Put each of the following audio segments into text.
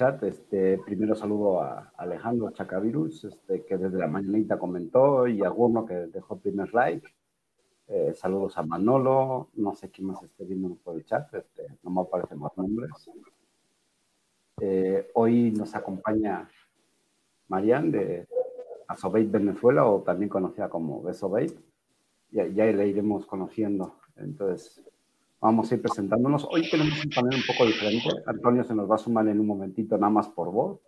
chat. Este, primero saludo a Alejandro Chacavirus, este, que desde la mañanita comentó, y a alguno que dejó primer like. Eh, saludos a Manolo, no sé quién más esté viendo por el chat, este, no me aparecen más nombres. Eh, hoy nos acompaña Marian de Asobeit Venezuela, o también conocida como Besobeit. Ya, ya le iremos conociendo. Entonces, vamos a ir presentándonos. Hoy tenemos un panel un poco diferente. Antonio se nos va a sumar en un momentito, nada más por voz.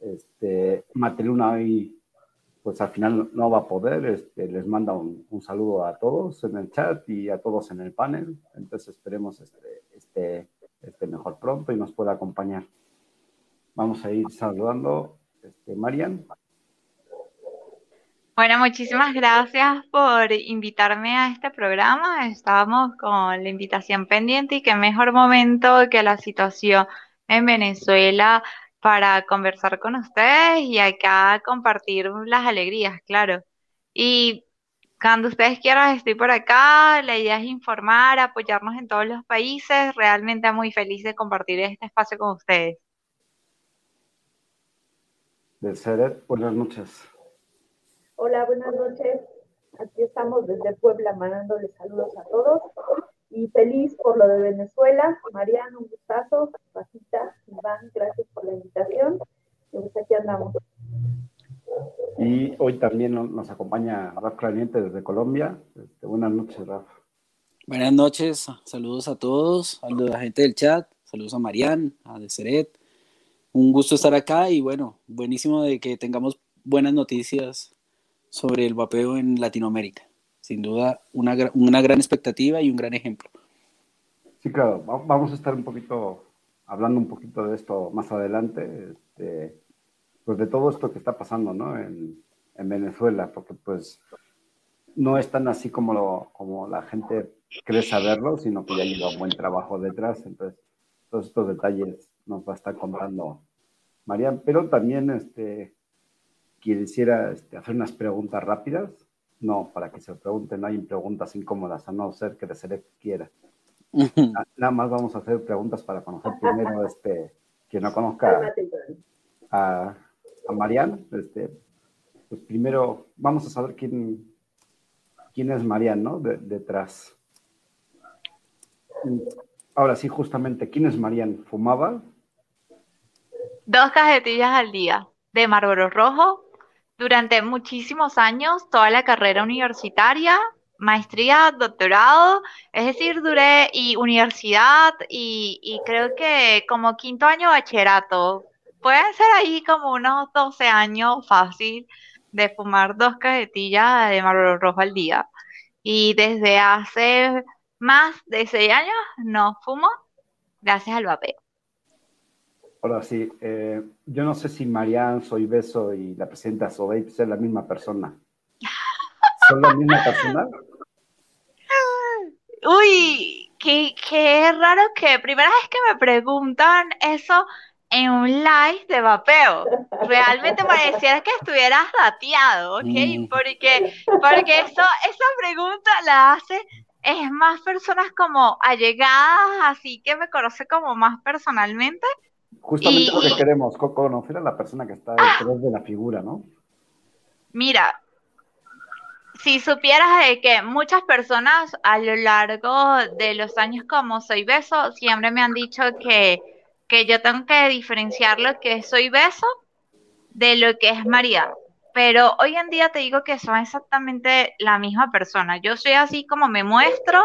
Este, Mateluna hoy, pues al final no va a poder. Este, les manda un, un, saludo a todos en el chat y a todos en el panel. Entonces esperemos este, este, este mejor pronto y nos pueda acompañar. Vamos a ir saludando. Este, Marian. Bueno, muchísimas gracias por invitarme a este programa. Estábamos con la invitación pendiente y qué mejor momento que la situación en Venezuela para conversar con ustedes y acá compartir las alegrías, claro. Y cuando ustedes quieran, estoy por acá. La idea es informar, apoyarnos en todos los países. Realmente muy feliz de compartir este espacio con ustedes. De Seret, buenas noches. Hola, buenas noches. Aquí estamos desde Puebla mandándoles saludos a todos y feliz por lo de Venezuela. Mariano, un gustazo. Pasita, Iván, gracias por la invitación. Y pues aquí andamos. Y hoy también nos acompaña Rafa Clariente desde Colombia. Este, buenas noches, Rafa. Buenas noches, saludos a todos, saludos a la gente del chat, saludos a Marian, a Deseret. Un gusto estar acá y bueno, buenísimo de que tengamos buenas noticias sobre el vapeo en Latinoamérica. Sin duda, una, una gran expectativa y un gran ejemplo. Sí, claro, vamos a estar un poquito hablando un poquito de esto más adelante, este, pues de todo esto que está pasando, ¿no? En, en, Venezuela, porque pues no es tan así como, lo, como la gente cree saberlo, sino que ya lleva un buen trabajo detrás, entonces todos estos detalles nos va a estar contando Marian, pero también este, quisiera este, hacer unas preguntas rápidas. No, para que se pregunten, no hay preguntas incómodas, a no ser que de quiera. Nada más vamos a hacer preguntas para conocer primero, este, quien no conozca a, a Marian, este, pues primero vamos a saber quién, quién es Marian, ¿no? detrás. Ahora sí, justamente, ¿quién es Marian? ¿Fumaba? Dos cajetillas al día de Marlboro Rojo durante muchísimos años, toda la carrera universitaria, maestría, doctorado, es decir, duré y universidad y, creo que como quinto año bachillerato. Pueden ser ahí como unos 12 años fácil de fumar dos cajetillas de Marlboro Rojo al día. Y desde hace más de seis años no fumo gracias al vapeo. Ahora sí, eh, yo no sé si Marianne, Soy Beso y la presidenta Sobey son la misma persona. ¿Son la misma persona? Uy, qué, qué raro que primera vez que me preguntan eso en un live de vapeo. Realmente pareciera que estuvieras dateado, ¿ok? Mm. Porque, porque eso, esa pregunta la hace es más personas como allegadas, así que me conoce como más personalmente, Justamente lo que queremos, conocer a la persona que está detrás de la figura, ¿no? Mira, si supieras de que muchas personas a lo largo de los años como soy beso, siempre me han dicho que, que yo tengo que diferenciar lo que es soy beso de lo que es María. Pero hoy en día te digo que son exactamente la misma persona. Yo soy así como me muestro,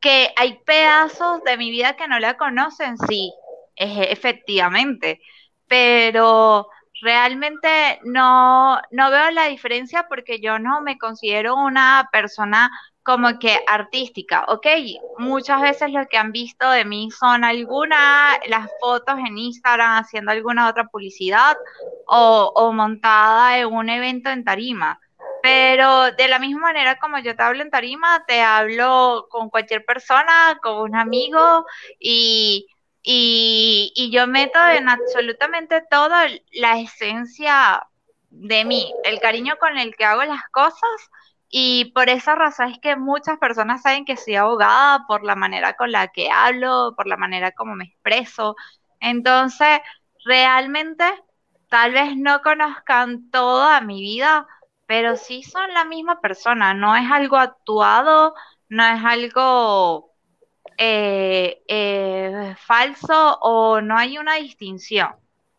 que hay pedazos de mi vida que no la conocen, sí, efectivamente, pero realmente no, no veo la diferencia porque yo no me considero una persona como que artística, ¿ok? Muchas veces lo que han visto de mí son algunas, las fotos en Instagram haciendo alguna otra publicidad o, o montada en un evento en tarima. Pero de la misma manera como yo te hablo en tarima, te hablo con cualquier persona, con un amigo y y, yo meto en absolutamente toda la esencia de mí, el cariño con el que hago las cosas Y por esa razón es que muchas personas saben que soy abogada por la manera con la que hablo, por la manera como me expreso. Entonces, realmente, tal vez no conozcan toda mi vida, pero sí son la misma persona. No es algo actuado, no es algo eh, eh, falso o no hay una distinción.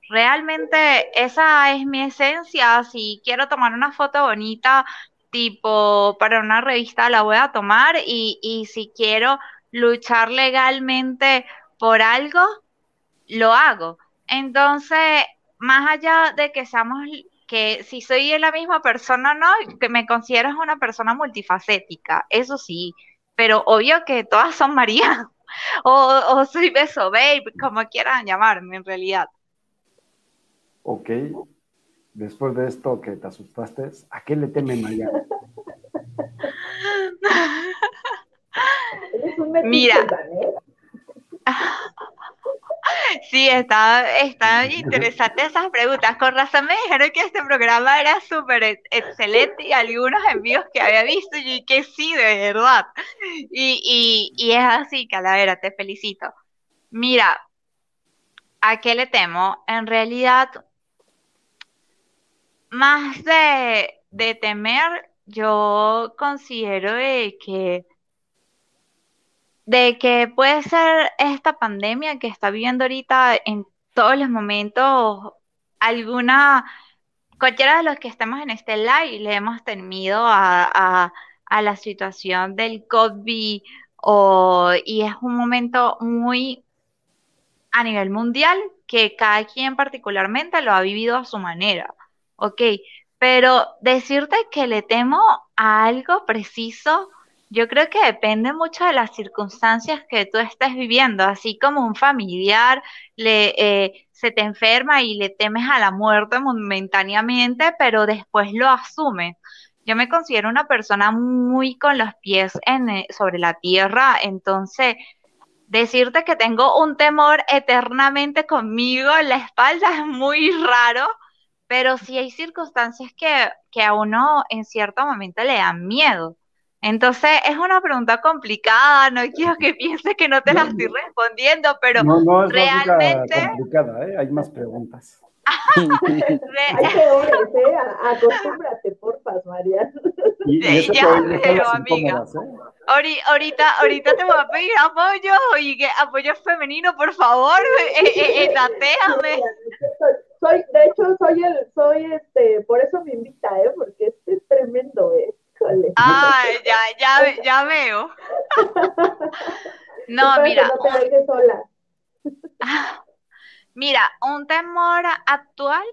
Realmente esa es mi esencia. Si quiero tomar una foto bonita, tipo para una revista la voy a tomar y, y si quiero luchar legalmente por algo, lo hago. Entonces, más allá de que seamos, que si soy la misma persona, no, que me considero una persona multifacética, eso sí, pero obvio que todas son María, o, o soy Beso Babe, como quieran llamarme en realidad. Ok, después de esto que te asustaste, ¿a qué le teme María? Mira. Sí, está, está interesante esas preguntas. Con razón me dijeron que este programa era súper excelente y algunos envíos que había visto y que sí, de verdad. Y, y, y es así, Calavera, te felicito. Mira, ¿a qué le temo? En realidad, más de, de temer, yo considero que de que puede ser esta pandemia que está viviendo ahorita en todos los momentos, alguna, cualquiera de los que estemos en este live le hemos temido a, a, la situación del COVID o, y es un momento muy a nivel mundial que cada quien particularmente lo ha vivido a su manera, ¿ok? Pero decirte que le temo a algo preciso, yo creo que depende mucho de las circunstancias que tú estés viviendo, así como un familiar le, eh, se te enferma y le temes a la muerte momentáneamente, pero después lo asumes. Yo me considero una persona muy con los pies en, eh, sobre la tierra, entonces decirte que tengo un temor eternamente conmigo en la espalda es muy raro, pero sí hay circunstancias que, que a uno en cierto momento le dan miedo. Entonces es una pregunta complicada, no quiero que pienses que no te la estoy respondiendo, pero no, no es realmente... complicada, ¿eh? hay más preguntas. Hay peores, ¿eh? Acostúmbrate, porfa, María. Y, y ya veo, amiga. ¿eh? Ahorita, ahorita te voy a pedir apoyo y que apoyo femenino, por favor, eh, eh, eh Soy, de hecho, soy el, soy este, por eso me invita, ¿eh? Porque este es tremendo, ¿eh? Ah, ya, ya, ya veo. No, mira. Mira, un temor actual,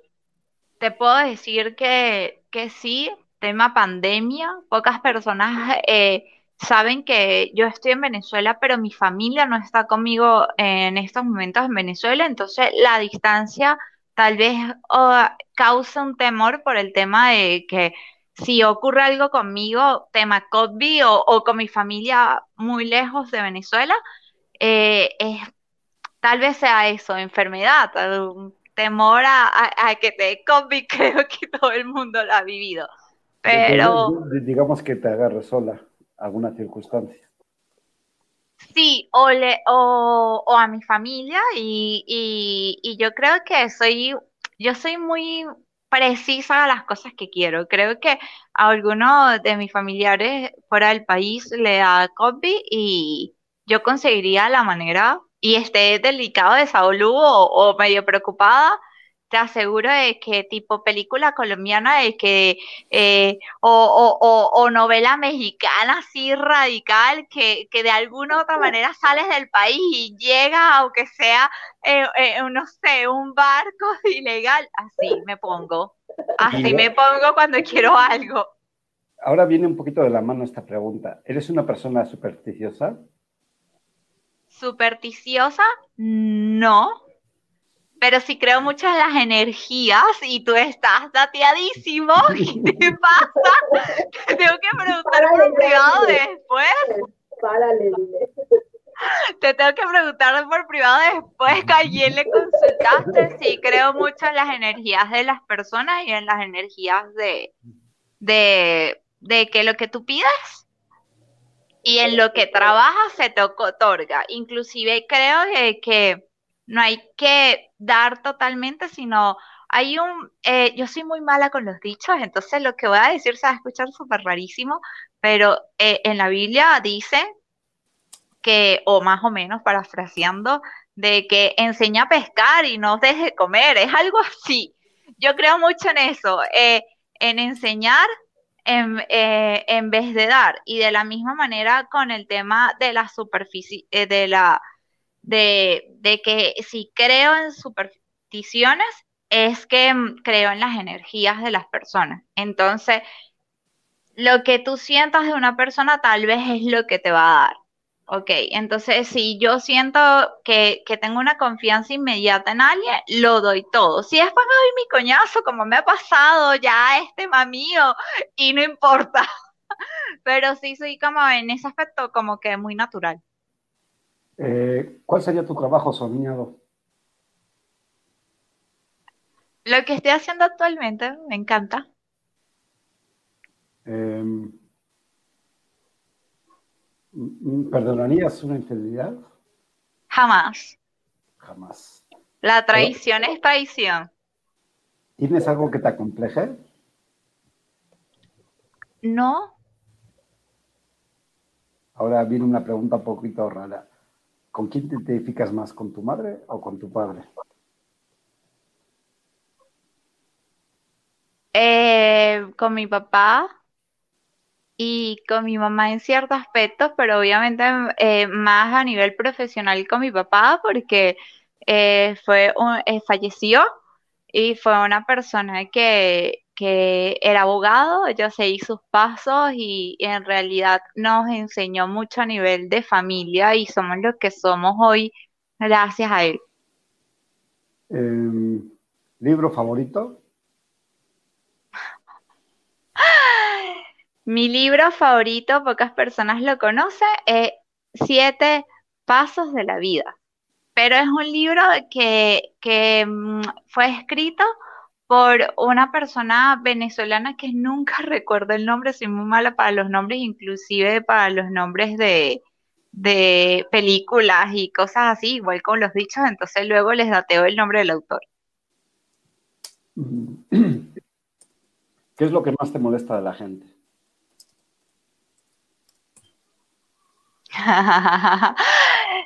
te puedo decir que, que sí, tema pandemia, pocas personas eh, saben que yo estoy en Venezuela, pero mi familia no está conmigo en estos momentos en Venezuela, entonces la distancia tal vez causa un temor por el tema de que si ocurre algo conmigo, tema COVID o, con mi familia muy lejos de Venezuela, eh, tal vez sea eso, enfermedad, un temor a, que te dé COVID, creo que todo el mundo lo ha vivido. Pero... Digamos que te agarre sola alguna circunstancia. Sí, o, le, o, o a mi familia y, y, y yo creo que soy, yo soy muy precisa las cosas que quiero. Creo que a alguno de mis familiares fuera del país le da COVID y yo conseguiría la manera y esté delicado de salud o, medio preocupada, te aseguro de que tipo película colombiana de que eh, o, novela mexicana así radical que, de alguna u otra manera sales del país y llega aunque sea eh, eh, no sé un barco ilegal así me pongo así me pongo cuando quiero algo. Ahora viene un poquito de la mano esta pregunta. Eres una persona supersticiosa supersticiosa no pero sí creo mucho en las energías y tú estás dateadísimo. ¿Qué te pasa? Te tengo que preguntar por privado después. Párale, Te tengo que preguntar por privado después que ayer le consultaste. Sí, creo mucho en las energías de las personas y en las energías de, de, de que lo que tú pides y en lo que trabajas se te otorga. Inclusive creo que no hay que dar totalmente, sino hay un, eh, yo soy muy mala con los dichos, entonces lo que voy a decir se va a escuchar súper rarísimo, pero eh, en la Biblia dice que, o más o menos parafraseando, de que enseña a pescar y no deje comer, es algo así. Yo creo mucho en eso, eh, en enseñar en, en, vez de dar. Y de la misma manera con el tema de la superficie, de la de, de que si creo en supersticiones, es que mm, creo en las energías de las personas. Entonces, lo que tú sientas de una persona tal vez es lo que te va a dar. Ok, entonces si yo siento que, tengo una confianza inmediata en alguien, lo doy todo. Si después me doy mi coñazo, como me ha pasado, ya este mamío, y no importa. Pero sí soy como en ese aspecto como que muy natural. Eh, ¿Cuál sería tu trabajo soñado? Lo que estoy haciendo actualmente, me encanta. Em, ¿Perdonarías una infidelidad? Jamás. Jamás. La traición es traición. ¿Tienes algo que te acompleje? No. Ahora viene una pregunta un poquito rara. ¿Con quién te identificas más? ¿Con tu madre o con tu padre? Eh, con mi papá y con mi mamá en ciertos aspectos, pero obviamente eh, más a nivel profesional con mi papá porque eh, fue falleció y fue una persona que, que era abogado, yo seguí sus pasos y, en realidad nos enseñó mucho a nivel de familia y somos lo que somos hoy gracias a él. Em, ¿Libro favorito? Mi libro favorito, pocas personas lo conocen, es Siete Pasos de la Vida. Pero es un libro que, que mm, fue escrito por una persona venezolana que nunca recuerdo el nombre, soy muy mala para los nombres, inclusive para los nombres de, de películas y cosas así, igual con los dichos, entonces luego les dateo el nombre del autor. ¿Qué es lo que más te molesta de la gente?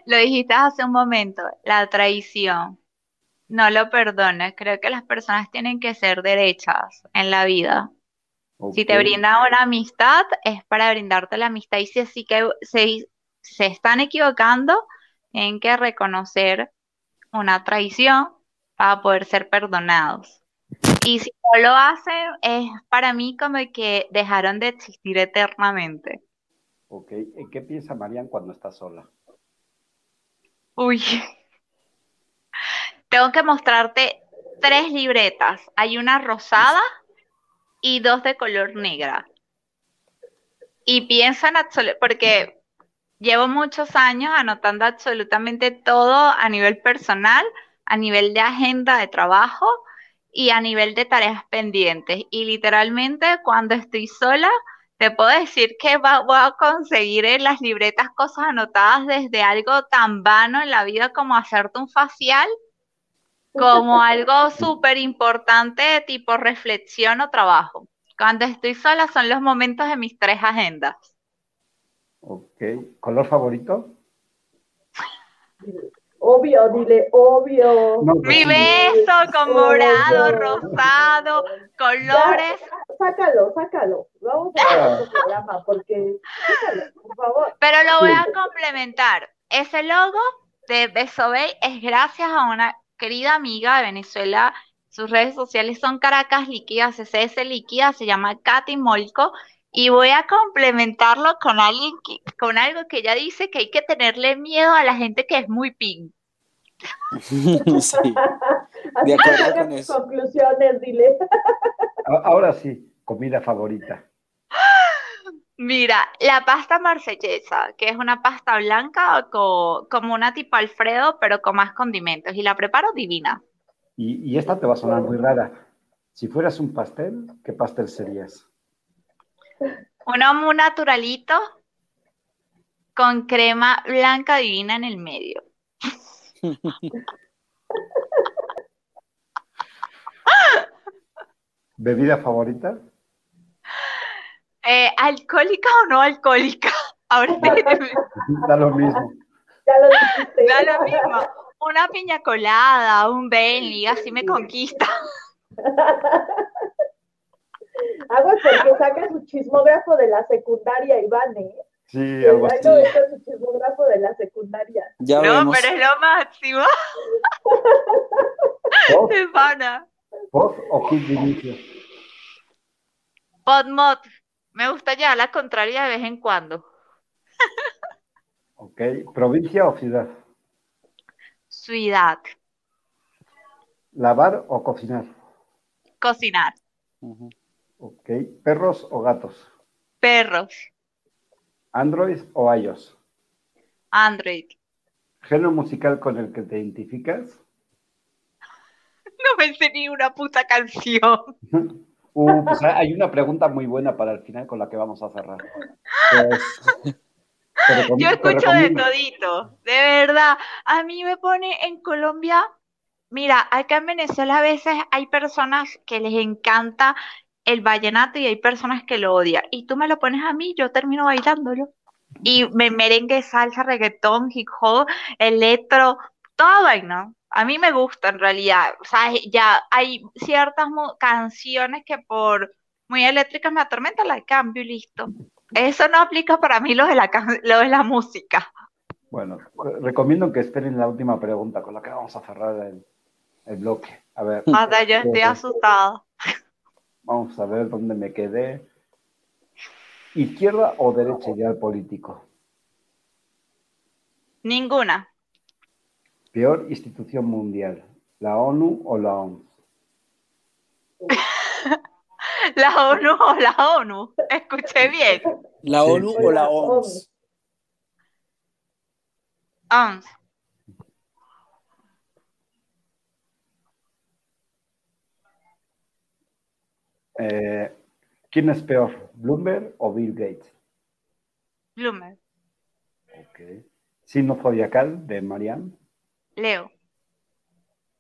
lo dijiste hace un momento, la traición. No lo perdones. Creo que las personas tienen que ser derechas en la vida. Si te brindan una amistad, es para brindarte la amistad. Y si así que se, se están equivocando, tienen que reconocer una traición para poder ser perdonados. Y si no lo hacen, es para mí como que dejaron de existir eternamente. Ok, ¿qué piensa Marian cuando está sola? Uy, tengo que mostrarte tres libretas. Hay una rosada y dos de color negra. Y piensan porque llevo muchos años anotando absolutamente todo a nivel personal, a nivel de agenda de trabajo y a nivel de tareas pendientes. Y literalmente cuando estoy sola, te puedo decir que voy a conseguir en las libretas cosas anotadas desde algo tan vano en la vida como hacerte un facial, como algo súper importante tipo reflexión o trabajo. Cuando estoy sola son los momentos de mis tres agendas. Ok. ¿Color favorito? Obvio, dile, obvio. Pues Mi beso con morado, rosado, colores. sácalo, sácalo. Vamos a hacer el programa porque. por favor. Pero lo voy a complementar. Ese logo de Beso Bay es gracias a una querida amiga de Venezuela. Sus redes sociales son Caracas Líquidas, SS Líquida, se llama Katy Molco. Y voy a complementarlo con alguien con algo que ella dice que hay que tenerle miedo a la gente que es muy pink. sí. De acuerdo con eso. Conclusiones, dile. Ahora sí, comida favorita. Mira, la pasta marsellesa, que es una pasta blanca como una tipo Alfredo, pero con más condimentos, y la preparo divina. Y, y esta te va a sonar muy rara. Si fueras un pastel, ¿qué pastel serías? Uno muy naturalito con crema blanca divina en el medio. ¿Bebida favorita? Eh, ¿alcohólica o no alcohólica? Ahora Da lo mismo. Da lo mismo. Una piña colada, un Bentley, así me conquista. Aguas porque saca su chismógrafo de la secundaria, Iván, ¿eh? Sí, algo así. su chismógrafo de la secundaria. Ya No, vemos. pero es lo máximo. ¿Post, de pana. post o kit de inicio? Podmod. Me gusta llevar la contraria de vez en cuando. Ok. ¿Provincia o ciudad? Ciudad. ¿Lavar o cocinar? Cocinar. Ok. ¿Perros o gatos? Perros. ¿Android o iOS? Android. ¿Género musical con el que te identificas? No me sé ni una puta canción. Uh, pues hay una pregunta muy buena para el final con la que vamos a cerrar. Pues, Yo escucho de todito, de verdad. A mí me pone en Colombia, mira, acá en Venezuela a veces hay personas que les encanta el vallenato y hay personas que lo odian. Y tú me lo pones a mí, yo termino bailándolo. Y me merengue, salsa, reggaetón, hip hop, electro, toda vaina. A mí me gusta en realidad. O sea, ya hay ciertas canciones que por muy eléctricas me atormentan, las cambio y listo. Eso no aplica para mí lo de la, lo de la música. Bueno, re- recomiendo que esperen la última pregunta con la que vamos a cerrar el, el bloque. A ver, Hasta yo estoy Ujú. asustada. vamos a ver dónde me quedé. ¿Izquierda o derecha ideal político? Ninguna. Peor institución mundial, la ONU o la OMS. La ONU o la ONU. Escuché bien. ¿La Sí. ONU o la OMS? OMS. Eh, ¿Quién es peor, Bloomberg o Bill Gates? Bloomer. Ok. Signo zodiacal de Marianne. Leo.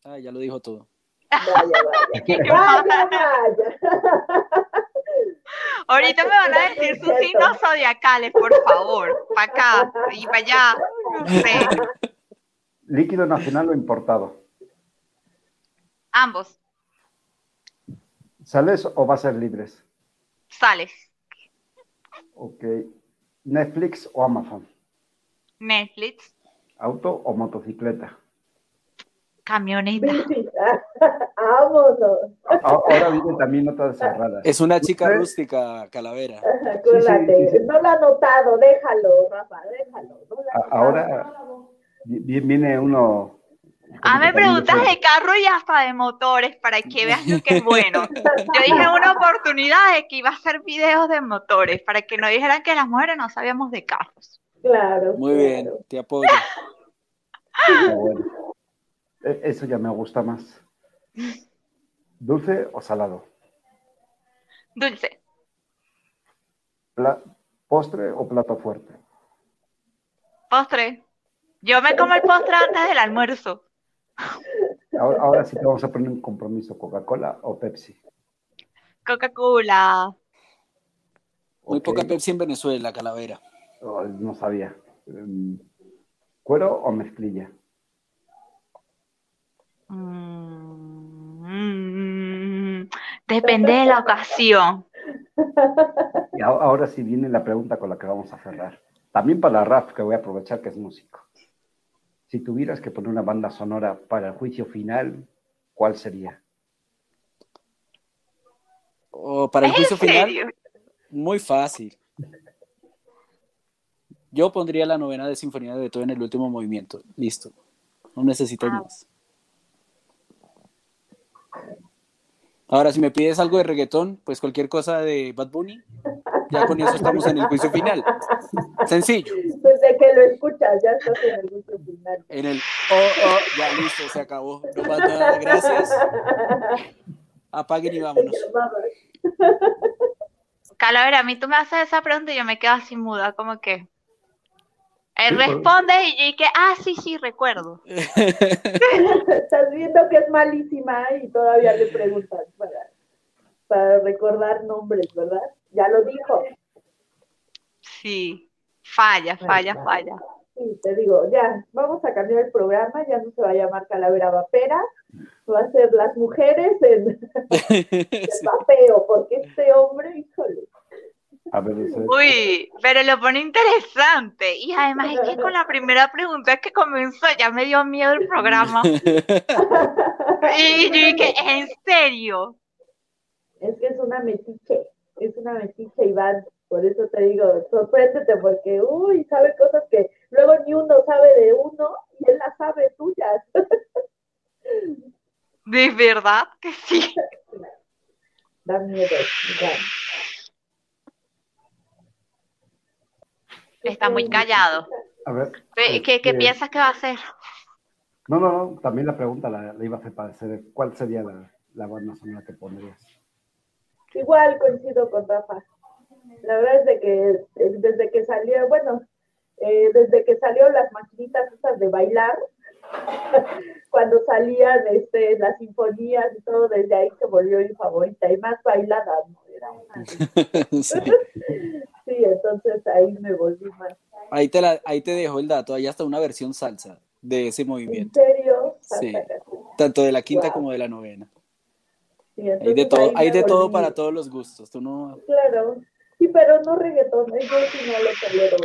Ah, ya lo dijo todo. Vaya, vaya. Vaya, vaya. Ahorita me van a decir sus signos zodiacales, por favor. Para acá y para allá. No sé. Líquido nacional o importado. Ambos. ¿Sales o va a ser libres? Sales. Ok. Netflix o Amazon. Netflix. Auto o motocicleta. Camioneta. Vámonos. A- Ahora viene también otras cerradas. Es una chica ¿Usted? rústica, Calavera. Acuérdate. sí, sí. No lo ha notado. Déjalo, Rafa. Déjalo. No ahora vi- viene uno. Ah, me preguntas de carro y hasta de motores para que veas lo que es bueno. Yo dije una oportunidad de que iba a hacer videos de motores para que no dijeran que las mujeres no sabíamos de carros. Claro. Muy bien, te apoyo. Ah, bueno. E- Eso ya me gusta más. ¿Dulce o salado? Dulce. Pla- ¿Postre o plato fuerte? Postre. Yo me como el postre antes del almuerzo. Ahora, ahora sí te vamos a poner un compromiso: ¿Coca-Cola o Pepsi? Coca-Cola. Muy poca Pepsi en Venezuela, Calavera. Oh, no sabía. Em, ¿Cuero o mezclilla? Depende de la ocasión. Y ahora sí viene la pregunta con la que vamos a cerrar. También para Raf, que voy a aprovechar que es músico. Si tuvieras que poner una banda sonora para el juicio final, ¿cuál sería? O para el ¿Es juicio final, serio? muy fácil. Yo pondría la novena de Sinfonía de Beethoven en el último movimiento. Listo. No necesitas Ah. más. Ahora, si me pides algo de reggaetón, pues cualquier cosa de Bad Bunny, ya con eso estamos en el juicio final. Sencillo. Desde que lo escuchas, ya estás en el gusto final. En el oh, oh, ya listo, se acabó. No más nada, gracias. Apaguen y vámonos. Vamos. Calavera, a mí tú me haces esa pregunta y yo me quedo así muda, como que. Él responde y yo dije, ah, sí, sí, recuerdo. Estás viendo que es malísima y todavía le preguntas para, para recordar nombres, ¿verdad? Ya lo dijo. Sí, falla, falla, falla. Sí, te digo, ya, vamos a cambiar el programa, ya no se va a llamar Calavera Vapera, va a ser las mujeres en el vapeo, porque este hombre, híjole. Uy, pero lo pone interesante. Y además es que con la primera pregunta que comenzó ya me dio miedo el programa. Y yo dije, ¿en serio? Es que es una metiche, es una metiche, Iván. Por eso te digo, sorpréndete, porque, uy, sabe cosas que luego ni uno sabe de uno y él las sabe tuyas. ¿De verdad que sí? Da miedo, Iván. Está muy callado. a ver. ¿Qué, qué- qué este, piensas que va a hacer? No, no, no, también la pregunta la, la iba a hacer para hacer cuál sería la, la banda sonora que pondrías. Igual coincido con Rafa. La verdad es de que eh, desde que salió, bueno, eh, desde que salió las maquinitas esas de bailar, cuando salían este, las sinfonías y todo, desde ahí se volvió mi favorita y más bailada, ¿no? Era una- Sí. Sí, entonces ahí me volví más. Ahí te, la, ahí te dejo el dato, hay hasta una versión salsa de ese ¿En movimiento, serio? Sí. Tanto de la quinta Wow. como de la novena. Sí, Hay de todo, ahí hay de todo para todos los gustos. Tú no, Claro. Sí, pero no reggaetón, yo sí no lo tolero.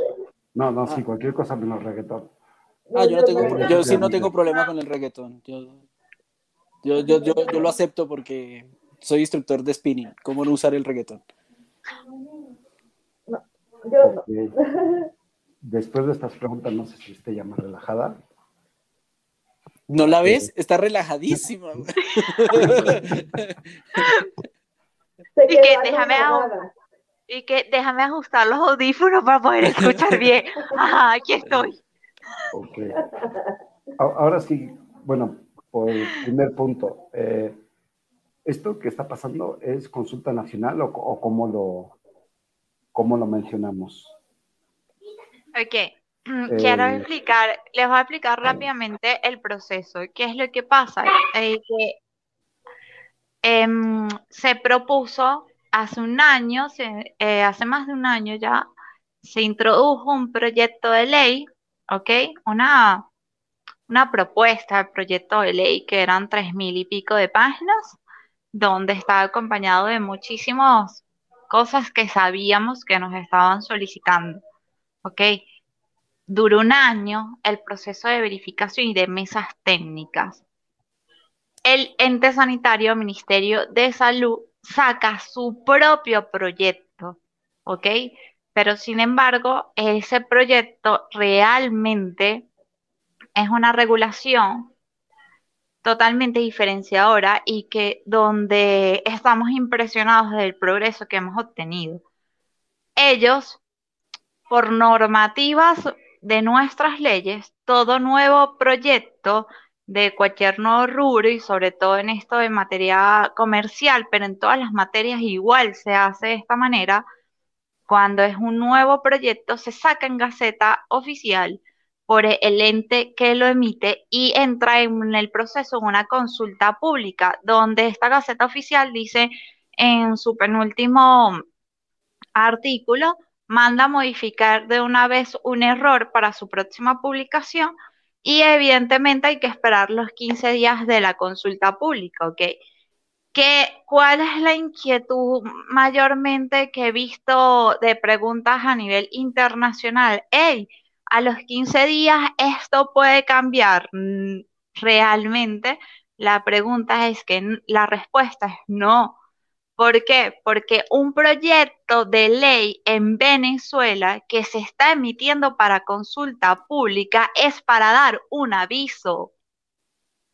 No, no, sí, Ah. cualquier cosa menos reggaetón. Ah, yo no tengo, yo sí no tengo problema con el reggaetón. Yo, yo, yo, yo, yo lo acepto porque soy instructor de spinning. ¿Cómo no usar el reggaetón? Yo no. Ok. Después de estas preguntas, no sé si esté ya más relajada. ¿No la ves? Está relajadísima. Y que déjame. Y que déjame ajustar los audífonos para poder escuchar bien. Ajá, aquí estoy. Ok. Ahora sí, bueno, por el primer punto, eh, ¿esto que está pasando es consulta nacional o, o cómo, lo, cómo lo mencionamos? Ok, mm, quiero Eh, explicar, les voy a explicar rápidamente el proceso. ¿Qué es lo que pasa? Eh, que em, se propuso hace un año, se- eh, hace más de un año ya, se introdujo un proyecto de ley, ¿ok? Una, una propuesta de proyecto de ley que eran tres mil y pico de páginas, donde estaba acompañado de muchísimas cosas que sabíamos que nos estaban solicitando, ¿ok? Duró un año el proceso de verificación y de mesas técnicas. El ente sanitario, Ministerio de Salud, saca su propio proyecto, ¿ok? Pero sin embargo, ese proyecto realmente es una regulación totalmente diferenciadora y que donde estamos impresionados del progreso que hemos obtenido. Ellos, por normativas de nuestras leyes, todo nuevo proyecto de cualquier nuevo rubro y sobre todo en esto de materia comercial, pero en todas las materias igual se hace de esta manera, cuando es un nuevo proyecto se saca en Gaceta Oficial por el ente que lo emite y entra en el proceso una consulta pública, donde esta Gaceta Oficial dice en su penúltimo artículo, manda modificar de una vez un error para su próxima publicación y evidentemente hay que esperar los 15 días de la consulta pública, ¿ok? ¿Qué, ¿Cuál es la inquietud mayormente que he visto de preguntas a nivel internacional? Hey, a los 15 días esto puede cambiar. Mm, Realmente la pregunta es que la respuesta es no. ¿Por qué? Porque un proyecto de ley en Venezuela que se está emitiendo para consulta pública es para dar un aviso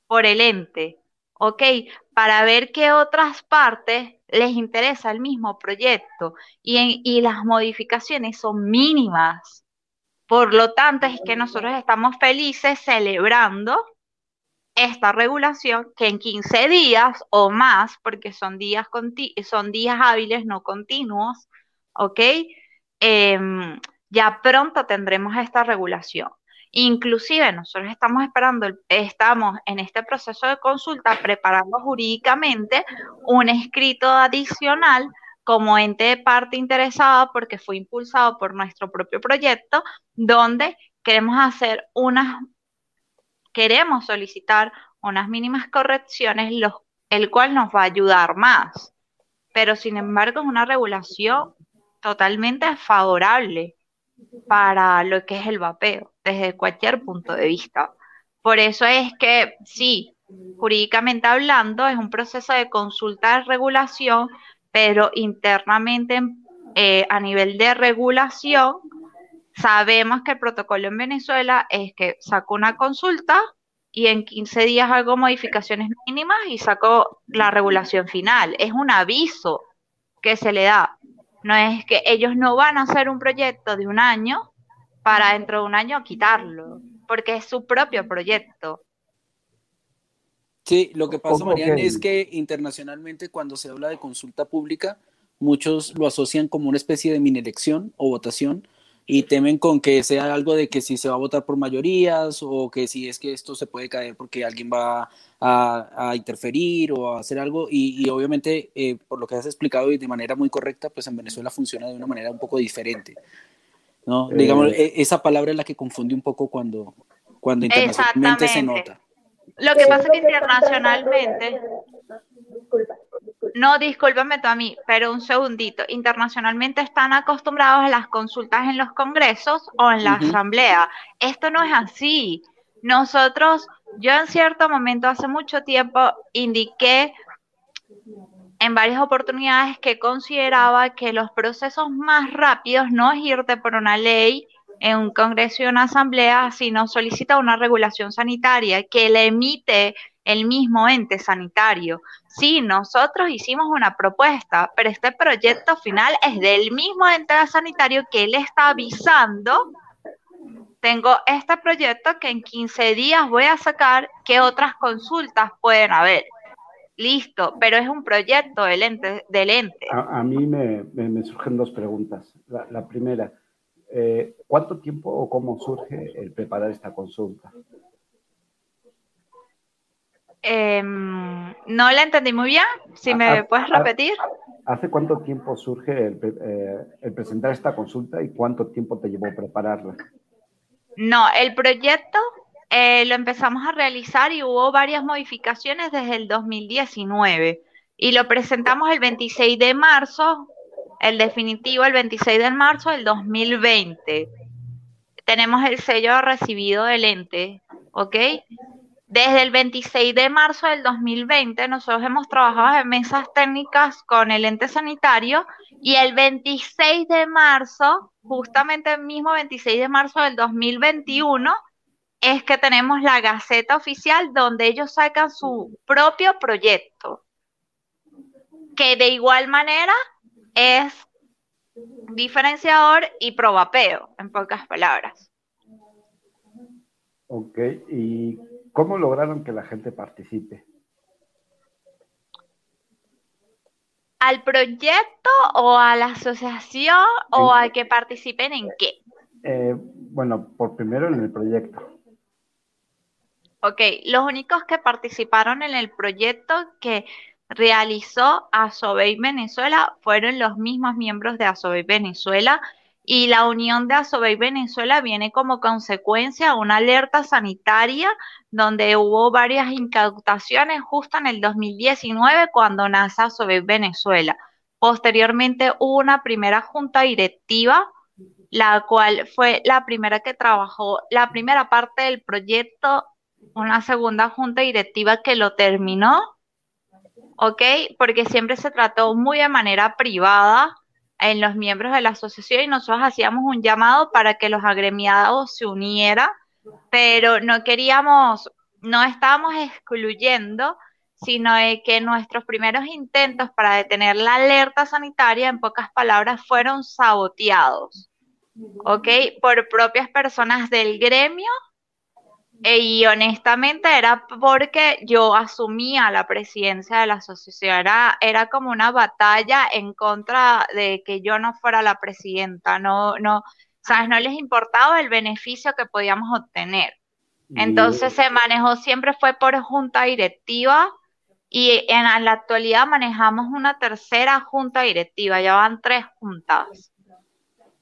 por el ente, ¿ok? Para ver qué otras partes les interesa el mismo proyecto y, y las modificaciones son mínimas. Por lo tanto, es que nosotros estamos felices celebrando esta regulación que en 15 días o más, porque son días, son días hábiles no continuos, ¿ok? Em, ya pronto tendremos esta regulación. Inclusive nosotros estamos esperando, estamos en este proceso de consulta preparando jurídicamente un escrito adicional como ente de parte interesada porque fue impulsado por nuestro propio proyecto, donde queremos hacer unas, queremos solicitar unas mínimas correcciones, los, el cual nos va a ayudar más. Pero sin embargo es una regulación totalmente favorable para lo que es el vapeo, desde cualquier punto de vista. Por eso es que sí, jurídicamente hablando, es un proceso de consulta de regulación, pero internamente eh, a nivel de regulación, sabemos que el protocolo en Venezuela es que saco una consulta y en 15 días hago modificaciones mínimas y saco la regulación final. Es un aviso que se le da. No es que ellos no van a hacer un proyecto de un año para dentro de un año quitarlo, porque es su propio proyecto. Sí, lo que pasa, Mariana, es que internacionalmente cuando se habla de consulta pública, muchos lo asocian como una especie de mini elección o votación y temen con que sea algo de que si se va a votar por mayorías o que si es que esto se puede caer porque alguien va a, interferir o a hacer algo y, obviamente eh, por lo que has explicado y de manera muy correcta, pues en Venezuela funciona de una manera un poco diferente. ¿no? Eh, Digamos, e, esa palabra es la que confunde un poco cuando, cuando internacionalmente se nota. Lo que pasa es que internacionalmente... No, discúlpame tú a mí, pero un segundito. Internacionalmente están acostumbrados a las consultas en los congresos o en la asamblea. Esto no es así. Nosotros, yo en cierto momento, hace mucho tiempo, indiqué en varias oportunidades que consideraba que los procesos más rápidos no es irte por una ley en un congreso y una asamblea, sino solicita una regulación sanitaria que le emite el mismo ente sanitario. Sí, nosotros hicimos una propuesta, pero este proyecto final es del mismo ente sanitario que él está avisando. Tengo este proyecto que en 15 días voy a sacar, ¿qué otras consultas pueden haber? Listo, pero es un proyecto del ente. Del ente. A, mí me, surgen dos preguntas. La, primera, eh, ¿cuánto tiempo o cómo surge el preparar esta consulta? Em, no la entendí muy bien. Si me puedes repetir. ¿Hace cuánto tiempo surge eh, el, presentar esta consulta y cuánto tiempo te llevó prepararla? No, el proyecto eh, lo empezamos a realizar y hubo varias modificaciones desde el 2019 y lo presentamos el 26 de marzo, el definitivo el 26 de marzo del 2020. Tenemos el sello recibido del ente, ¿ok? Desde el 26 de marzo del 2020 nosotros hemos trabajado en mesas técnicas con el ente sanitario y el 26 de marzo, justamente el mismo 26 de marzo del 2021, es que tenemos la Gaceta Oficial donde ellos sacan su propio proyecto, que de igual manera es diferenciador y probapeo, en pocas palabras. Ok, y ¿Cómo lograron que la gente participe? ¿Al proyecto o a la asociación o a que participen en qué? Eh, bueno, por primero en el proyecto. Ok, los únicos que participaron en el proyecto que realizó Asobey Venezuela fueron los mismos miembros de Asobey Venezuela y la unión de Asobey Venezuela viene como consecuencia de una alerta sanitaria donde hubo varias incautaciones justo en el 2019 cuando nace Asobey Venezuela. Posteriormente hubo una primera junta directiva, la cual fue la primera que trabajó la primera parte del proyecto, una segunda junta directiva que lo terminó, ¿ok? Porque siempre se trató muy de manera privada en los miembros de la asociación y nosotros hacíamos un llamado para que los agremiados se unieran, pero no queríamos, no estábamos excluyendo, sino que nuestros primeros intentos para detener la alerta sanitaria, en pocas palabras, fueron saboteados, ¿ok? Por propias personas del gremio y honestamente era porque yo asumía la presidencia de la asociación, era, era como una batalla en contra de que yo no fuera la presidenta, no, no, ¿sabes? No les importaba el beneficio que podíamos obtener. Entonces se manejó siempre fue por junta directiva y en la actualidad manejamos una tercera junta directiva, ya van tres juntas.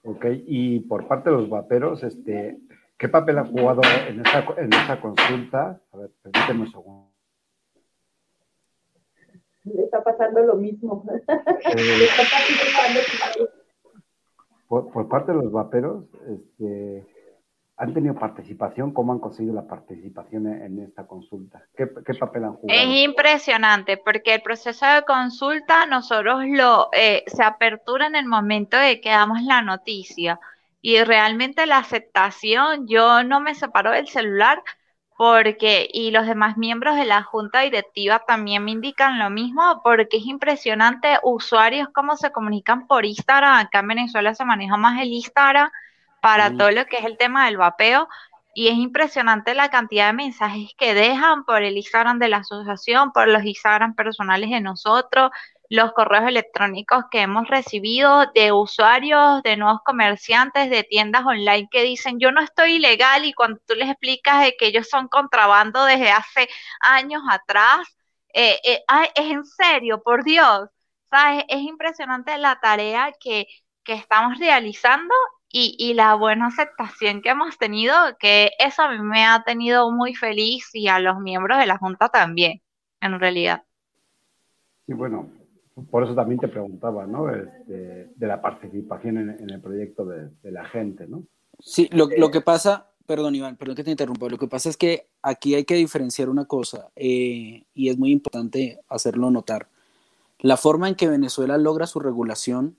Ok, y por parte de los vaperos, este, ¿qué papel han jugado en esta, en consulta? A ver, permíteme un segundo. Le está pasando lo mismo. Eh, por, por, parte de los vaperos, este, ¿Han tenido participación? ¿Cómo han conseguido la participación en, esta consulta? ¿Qué, papel han jugado? Es impresionante porque el proceso de consulta nosotros lo eh, se apertura en el momento de que damos la noticia y realmente la aceptación, yo no me separo del celular porque y los demás miembros de la junta directiva también me indican lo mismo porque es impresionante usuarios cómo se comunican por Instagram, acá en Venezuela se maneja más el Instagram para todo lo que es el tema del vapeo y es impresionante la cantidad de mensajes que dejan por el Instagram de la asociación, por los Instagram personales de nosotros, los correos electrónicos que hemos recibido de usuarios, de nuevos comerciantes, de tiendas online que dicen yo no estoy ilegal y cuando tú les explicas de que ellos son contrabando desde hace años atrás, eh, eh, es en serio, por Dios, ¿sabes? Es impresionante la tarea que, que estamos realizando y, la buena aceptación que hemos tenido, que eso a mí me ha tenido muy feliz y a los miembros de la Junta también, en realidad. Sí, bueno, por eso también te preguntaba, ¿no? Este, de la participación en, el proyecto de, la gente, ¿no? Sí, lo, lo, que pasa, perdón Iván, perdón que te interrumpa, lo que pasa es que aquí hay que diferenciar una cosa eh, y es muy importante hacerlo notar. La forma en que Venezuela logra su regulación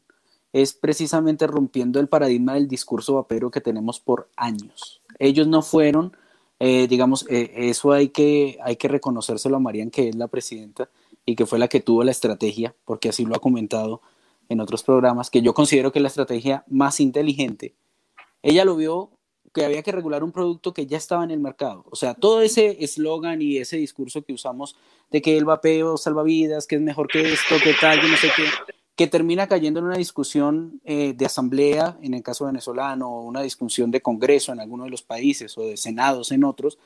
es precisamente rompiendo el paradigma del discurso vapero que tenemos por años. Ellos no fueron, eh, digamos, eh, eso hay que, hay que reconocérselo a Marian, que es la presidenta y que fue la que tuvo la estrategia, porque así lo ha comentado en otros programas, que yo considero que es la estrategia más inteligente. Ella lo vio que había que regular un producto que ya estaba en el mercado. O sea, todo ese eslogan y ese discurso que usamos de que el vapeo salva vidas, que es mejor que esto, que tal, yo no sé qué, que termina cayendo en una discusión eh, de asamblea, en el caso venezolano, o una discusión de Congreso en algunos de los países, o de senados en otros,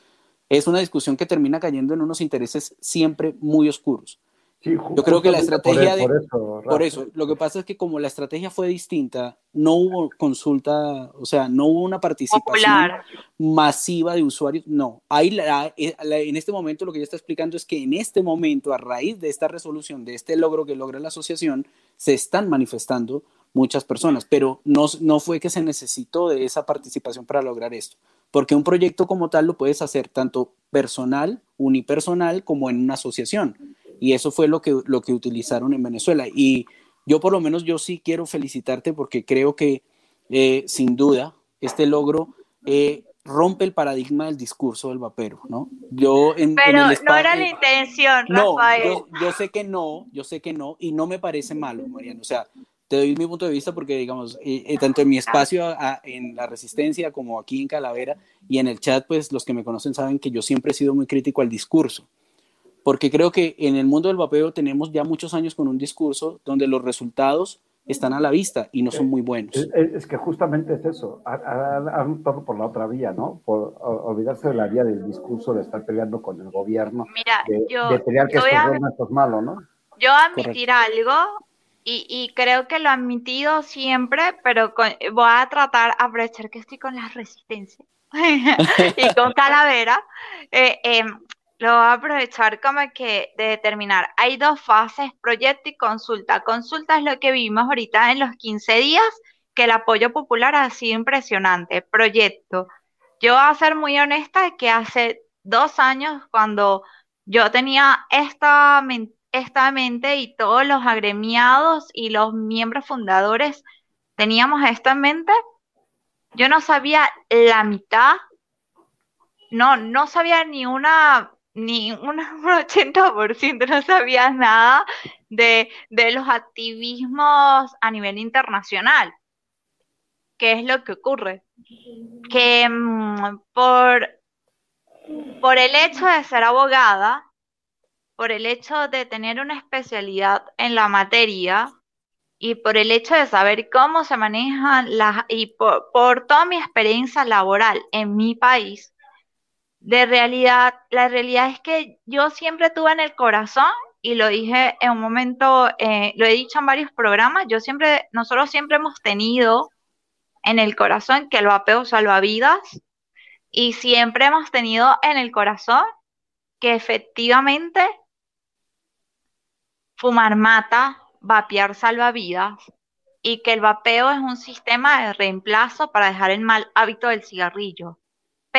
es una discusión que termina cayendo en unos intereses siempre muy oscuros. Yo creo que la estrategia de... Por eso, lo que pasa es que como la estrategia fue distinta, no hubo consulta, o sea, no hubo una participación masiva de usuarios, no. Ahí en este momento lo que ella está explicando es que en este momento, a raíz de esta resolución, de este logro que logra la asociación, se están manifestando muchas personas, pero no, no fue que se necesitó de esa participación para lograr esto, porque un proyecto como tal lo puedes hacer tanto personal, unipersonal, como en una asociación y eso fue lo que, lo que utilizaron en Venezuela. Y yo por lo menos yo sí quiero felicitarte porque creo que eh, sin duda este logro eh, rompe el paradigma del discurso del vapero, ¿no? Yo en, Pero no era la intención, Rafael. No, yo, sé que no, yo sé que no, y no me parece malo, Mariano. O sea, te doy mi punto de vista porque, digamos, eh, tanto en mi espacio en la resistencia como aquí en Calavera y en el chat, pues los que me conocen saben que yo siempre he sido muy crítico al discurso porque creo que en el mundo del vapeo tenemos ya muchos años con un discurso donde los resultados están a la vista y no son muy buenos. Es, que justamente es eso, han optado por la otra vía, ¿no? Por olvidarse de la vía del discurso, de estar peleando con el gobierno, Mira, de, yo, de pelear que esto es malo, ¿no? Yo admitir algo, y, y, creo que lo he admitido siempre, pero voy a tratar, a aprovechar que estoy con la resistencia y con Calavera, eh, eh, lo voy a aprovechar como que de determinar. Hay dos fases, proyecto y consulta. Consulta es lo que vimos ahorita en los 15 días, que el apoyo popular ha sido impresionante. Proyecto. Yo voy a ser muy honesta que hace dos años, cuando yo tenía esta, esta mente y todos los agremiados y los miembros fundadores teníamos esto en mente, yo no sabía la mitad, no, no sabía ni una ni un 80% no sabía nada de, los activismos a nivel internacional. ¿Qué es lo que ocurre? Que mm, por por el hecho de ser abogada, por el hecho de tener una especialidad en la materia y por el hecho de saber cómo se manejan las, y por, por toda mi experiencia laboral en mi país, de realidad, la realidad es que yo siempre tuve en el corazón y lo dije en un momento, eh, lo he dicho en varios programas, yo siempre, nosotros siempre hemos tenido en el corazón que el vapeo salva vidas y siempre hemos tenido en el corazón que efectivamente fumar mata, vapear salva vidas y que el vapeo es un sistema de reemplazo para dejar el mal hábito del cigarrillo.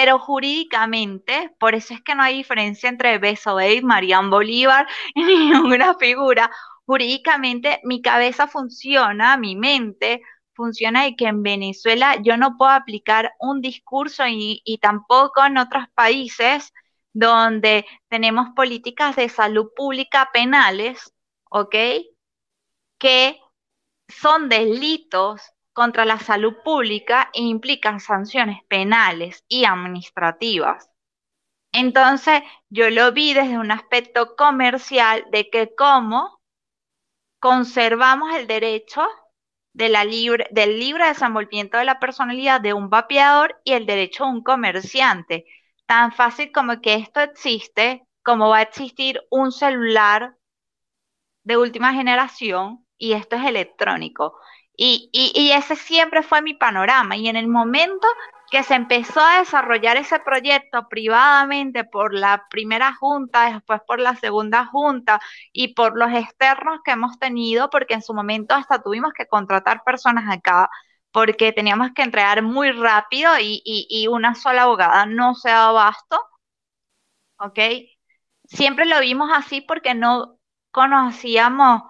Pero jurídicamente, por eso es que no hay diferencia entre Beso y Marian Bolívar ni ninguna figura. Jurídicamente mi cabeza funciona, mi mente funciona y que en Venezuela yo no puedo aplicar un discurso y, y tampoco en otros países donde tenemos políticas de salud pública penales, ¿ok? Que son delitos contra la salud pública e implican sanciones penales y administrativas. Entonces, yo lo vi desde un aspecto comercial de que cómo conservamos el derecho del libre desenvolvimiento de la personalidad de un vapeador y el derecho de un comerciante. Tan fácil como que esto existe, como va a existir un celular de última generación y esto es electrónico. Y, ese siempre fue mi panorama. Y en el momento que se empezó a desarrollar ese proyecto privadamente por la primera junta, después por la segunda junta y por los externos que hemos tenido, porque en su momento hasta tuvimos que contratar personas acá porque teníamos que entregar muy rápido y, y una sola abogada no se daba abasto, ¿ok? Siempre lo vimos así porque no conocíamos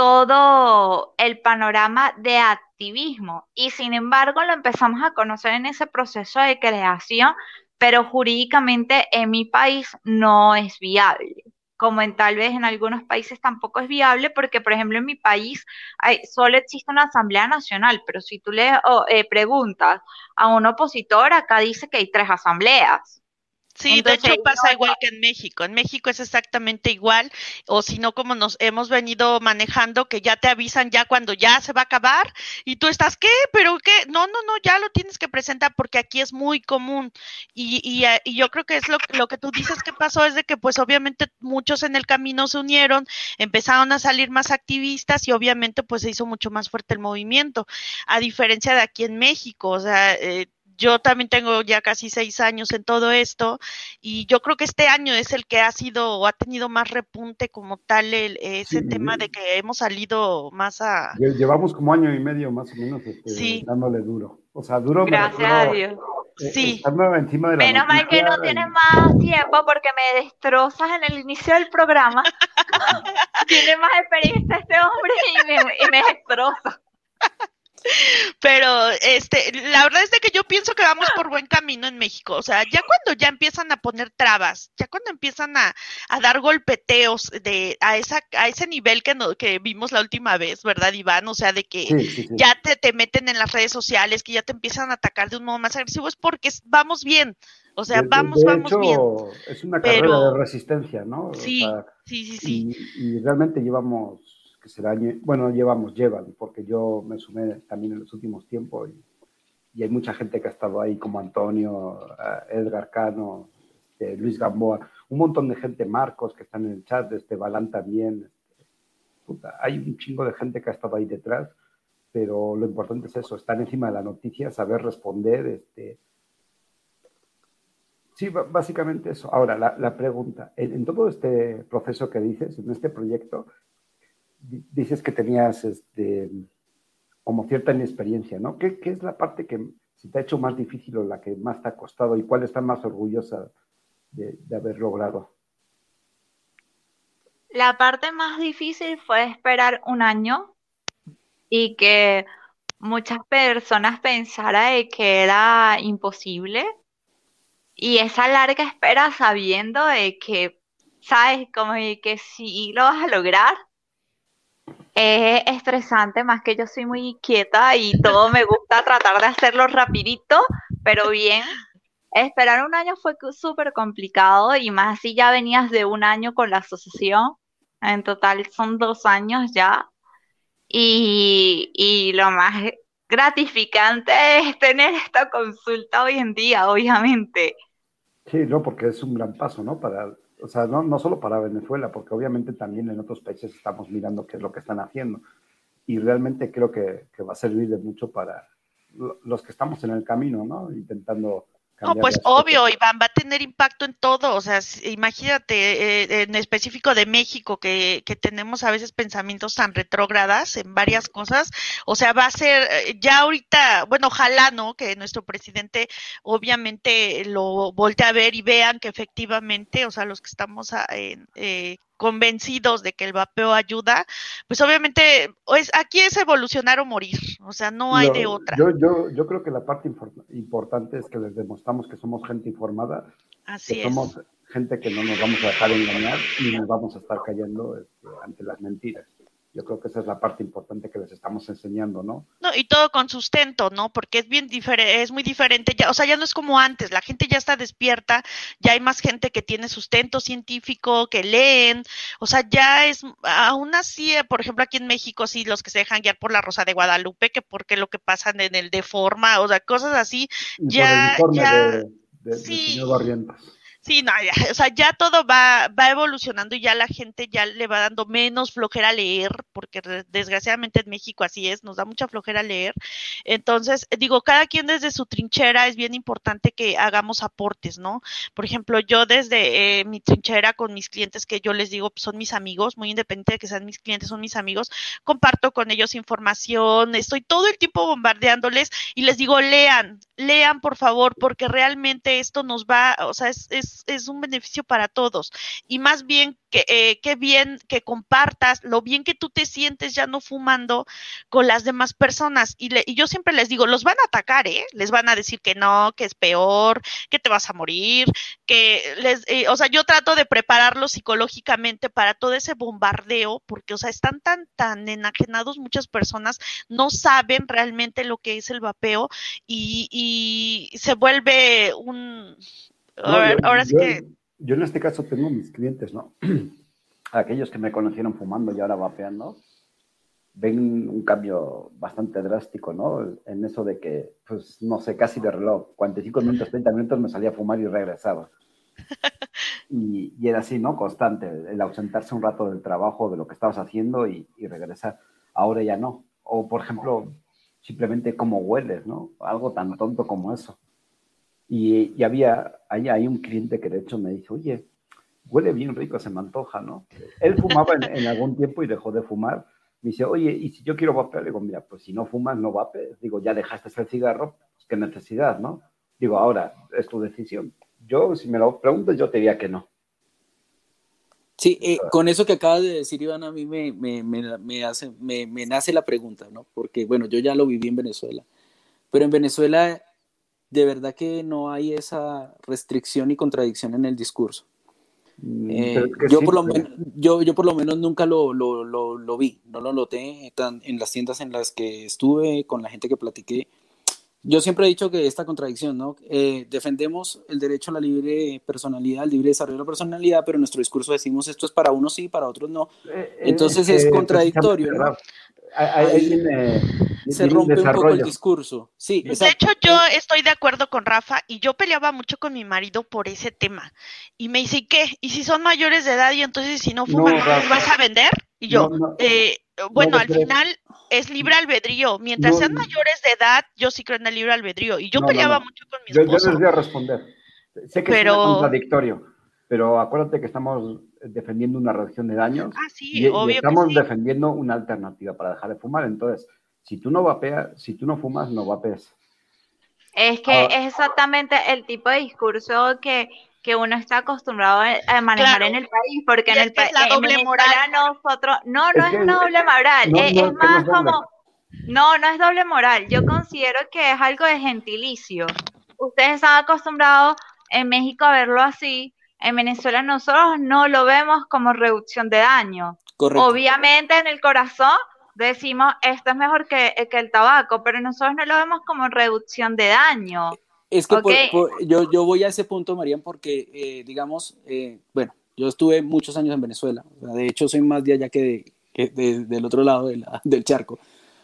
todo el panorama de activismo y sin embargo lo empezamos a conocer en ese proceso de creación, pero jurídicamente en mi país no es viable como en tal vez en algunos países tampoco es viable, porque por ejemplo en mi país solo existe una Asamblea Nacional, pero si tú le eh, preguntas a un opositor, acá dice que hay tres asambleas. Sí, de hecho pasa igual que en México. En México es exactamente igual, o si no, como nos hemos venido manejando, que ya te avisan ya cuando ya se va a acabar y tú estás, ¿qué? ¿Pero qué? No, no, no, ya lo tienes que presentar porque aquí es muy común. Y, y, eh, y yo creo que es lo, lo que tú dices que pasó, es de que pues obviamente muchos en el camino se unieron, empezaron a salir más activistas y obviamente pues se hizo mucho más fuerte el movimiento, a diferencia de aquí en México, o sea, eh, yo también tengo ya casi seis años en todo esto y yo creo que este año es el que ha sido o ha tenido más repunte como tal el, ese tema de que hemos salido más a... Llevamos como año y medio más o menos este, dándole duro. O sea, duro. Gracias a Dios. Eh, sí. Encima de la Menos mal que no tienes más tiempo porque me destrozas en el inicio del programa. Tiene más experiencia este hombre y me, y me destroza. Pero este, la verdad es de que yo pienso que vamos por buen camino en México. O sea, ya cuando ya empiezan a poner trabas, ya cuando empiezan a, a dar golpeteos de a esa a ese nivel que no, que vimos la última vez, ¿verdad, Iván? O sea, de que ya te, te meten en las redes sociales, que ya te empiezan a atacar de un modo más agresivo, es porque vamos bien. O sea, vamos, vamos bien. Es una carrera de resistencia, ¿no? Sí, sí, sí, sí. y realmente llevamos que será, bueno, llevamos, llevan, porque yo me sumé también en los últimos tiempos y, hay mucha gente que ha estado ahí, como Antonio, eh, Edgar Cano, este, Luis Gamboa, un montón de gente, Marcos, que están en el chat, este Balán también. Este, hay un chingo de gente que ha estado ahí detrás, pero lo importante es eso, estar encima de la noticia, saber responder, este, Sí, básicamente eso. Ahora, la, pregunta, en, todo este proceso que dices, en este proyecto, dices que tenías este, como cierta inexperiencia, ¿no? ¿Qué, ¿Qué, es la parte que se te ha hecho más difícil o la que más te ha costado y cuál estás más orgullosa de, de haber logrado? La parte más difícil fue esperar un año y que muchas personas pensaran que era imposible. Y esa larga espera sabiendo de que, sabes, como que sí lo vas a lograr, es estresante, más que yo soy muy inquieta y todo me gusta tratar de hacerlo rapidito, pero bien. esperar un año fue súper complicado y más si ya venías de un año con la asociación. En total son dos años ya. Y, y lo más gratificante es tener esta consulta hoy en día, obviamente. Sí, no, porque es un gran paso, ¿no? Para, o sea, no, no solo para Venezuela, porque obviamente también en otros países estamos mirando qué es lo que están haciendo. Y realmente creo que, que va a servir de mucho para los que estamos en el camino, ¿no? Intentando no, pues obvio, Iván, va a tener impacto en todo. O sea, imagínate, eh, en específico de México, que, que, tenemos a veces pensamientos tan retrógradas en varias cosas. O sea, va a ser, eh, ya ahorita, bueno, ojalá, ¿no? Que nuestro presidente obviamente lo voltee a ver y vean que efectivamente, o sea, los que estamos ah, en, eh, convencidos de que el vapeo ayuda, pues obviamente pues aquí es evolucionar o morir, o sea, no hay de otra. Yo, yo, yo creo que la parte importante es que les demostramos que somos gente informada, Así que somos gente que no nos vamos a dejar engañar ni nos vamos a estar cayendo este, ante las mentiras. Yo creo que esa es la parte importante que les estamos enseñando, ¿no? No, y todo con sustento, ¿no? Porque es bien diferente, es muy diferente, ya, o sea, ya no es como antes, la gente ya está despierta, ya hay más gente que tiene sustento científico, que leen, o sea, ya es, aún así, eh, por ejemplo, aquí en México, sí, los que se dejan guiar por la Rosa de Guadalupe, que porque lo que pasa en el de forma, o sea, cosas así, ya, ya, sí. Sí, no, ya, o sea, ya todo va, va evolucionando y ya la gente ya le va dando menos flojera leer, porque desgraciadamente en México así es, nos da mucha flojera leer. Entonces, digo, cada quien desde su trinchera es bien importante que hagamos aportes, ¿no? Por ejemplo, yo desde eh, mi trinchera con mis clientes, que yo les digo pues, son mis amigos, muy independiente de que sean mis clientes, son mis amigos, comparto con ellos información, estoy todo el tiempo bombardeándoles y les digo, lean, lean por favor, porque realmente esto nos va, o sea, es es, un beneficio para todos. Y más bien que eh, qué bien que compartas lo bien que tú te sientes ya no fumando con las demás personas. Y, y yo siempre les digo, los van a atacar, ¿eh? Les van a decir que no, que es peor, que te vas a morir, que les, eh, o sea, yo trato de prepararlos psicológicamente para todo ese bombardeo, porque, o sea, están tan, tan enajenados muchas personas, no saben realmente lo que es el vapeo y, y se vuelve un, ahora sí que... Yo en este caso tengo mis clientes, ¿no? Aquellos que me conocieron fumando y ahora vapeando, ven un cambio bastante drástico, ¿no? En eso de que, pues, no sé, casi de reloj, 45 minutos, 30 minutos me salía a fumar y regresaba. Y, era así, ¿no? Constante, el ausentarse un rato del trabajo, de lo que estabas haciendo y, y regresar. Ahora ya no. O, por ejemplo, simplemente cómo hueles, ¿no? Algo tan tonto como eso. Y, había, ahí hay un cliente que de hecho me dice, oye, huele bien rico, se me antoja, ¿no? Él fumaba en, algún tiempo y dejó de fumar. Me dice, oye, ¿y si yo quiero vapear? Le digo, mira, pues si no fumas, no vapees. Digo, ya dejaste el cigarro, pues qué necesidad, ¿no? Digo, ahora, es tu decisión. Yo, si me lo preguntas, yo te diría que no. Sí, eh, con eso que acabas de decir, Iván, a mí me, me, me, hace, me, me nace la pregunta, ¿no? Porque, bueno, yo ya lo viví en Venezuela, pero en Venezuela de verdad que no hay esa restricción y contradicción en el discurso. Mm, eh, yo, por lo menos, yo, yo por lo menos nunca lo, lo, lo, vi, no lo noté tan, en las tiendas en las que estuve, con la gente que platiqué. Yo siempre he dicho que esta contradicción, ¿no? Eh, defendemos el derecho a la libre personalidad, al libre desarrollo de la personalidad, pero en nuestro discurso decimos esto es para unos sí, para otros no. Eh, Entonces es contradictorio, ¿no? Se rompe un poco el discurso. Sí, de hecho, yo estoy de acuerdo con Rafa y yo peleaba mucho con mi marido por ese tema. Y me dice, ¿y qué? ¿Y si son mayores de edad y entonces si no fuman, no, les vas a vender? Y yo, eh, bueno, al final es libre albedrío. Mientras sean mayores de edad, yo sí creo en el libre albedrío. Y yo peleaba mucho con mi esposo. Yo, les voy a responder. Sé que es contradictorio, pero acuérdate que estamos defendiendo una reducción de daños. Ah, sí, obvio estamos defendiendo una alternativa para dejar de fumar. Entonces, si tú no vapeas, si tú no fumas, no vapeas. Es que es exactamente el tipo de discurso que, que uno está acostumbrado a manejar en el país, porque en el país la doble moral. nosotros, no, no es, una doble moral, es, más como, no, no es doble moral, yo considero que es algo de gentilicio. Ustedes están acostumbrados en México a verlo así, en Venezuela nosotros no lo vemos como reducción de daño. Obviamente en el corazón decimos esto es mejor que, que, el tabaco, pero nosotros no lo vemos como reducción de daño. Es que yo, yo voy a ese punto, Marian, porque, eh, digamos, eh, bueno, yo estuve muchos años en Venezuela. de hecho, soy más de allá que, del otro lado del charco.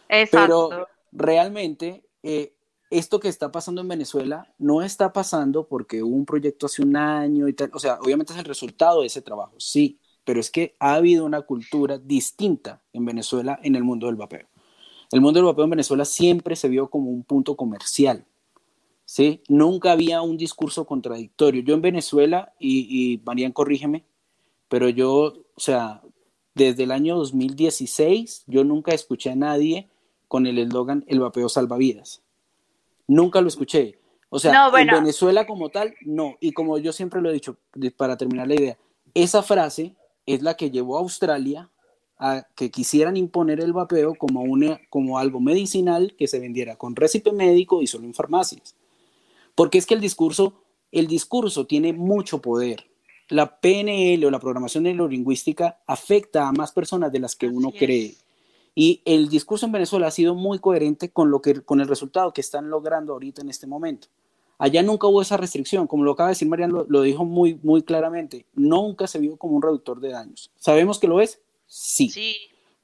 Exacto. Pero realmente, eh, esto que está pasando en Venezuela no está pasando porque hubo un proyecto hace un año y tal. O sea, obviamente es el resultado de ese trabajo, sí, pero es que ha habido una cultura distinta en Venezuela en el mundo del vapeo. El mundo del vapeo en Venezuela siempre se vio como un punto comercial ¿sí? Nunca había un discurso contradictorio. Yo en Venezuela, y, y Marian, corrígeme, pero yo, o sea, desde el año 2016, yo nunca escuché a nadie con el eslogan el vapeo salvavidas. Nunca lo escuché. O sea, en Venezuela como tal, no. Y como yo siempre lo he dicho, para terminar la idea, esa frase es la que llevó a Australia a que quisieran imponer el vapeo como, una, como algo medicinal que se vendiera con récipe médico y solo en farmacias. Porque es que el discurso, el discurso tiene mucho poder. La PNL o la programación neurolingüística afecta a más personas de las que uno cree. Y el discurso en Venezuela ha sido muy coherente con, lo que, con el resultado que están logrando ahorita en este momento. Allá nunca hubo esa restricción, como lo acaba de decir Mariano, lo, dijo muy, muy claramente. Nunca se vio como un reductor de daños. ¿Sabemos que lo es? Sí. sí.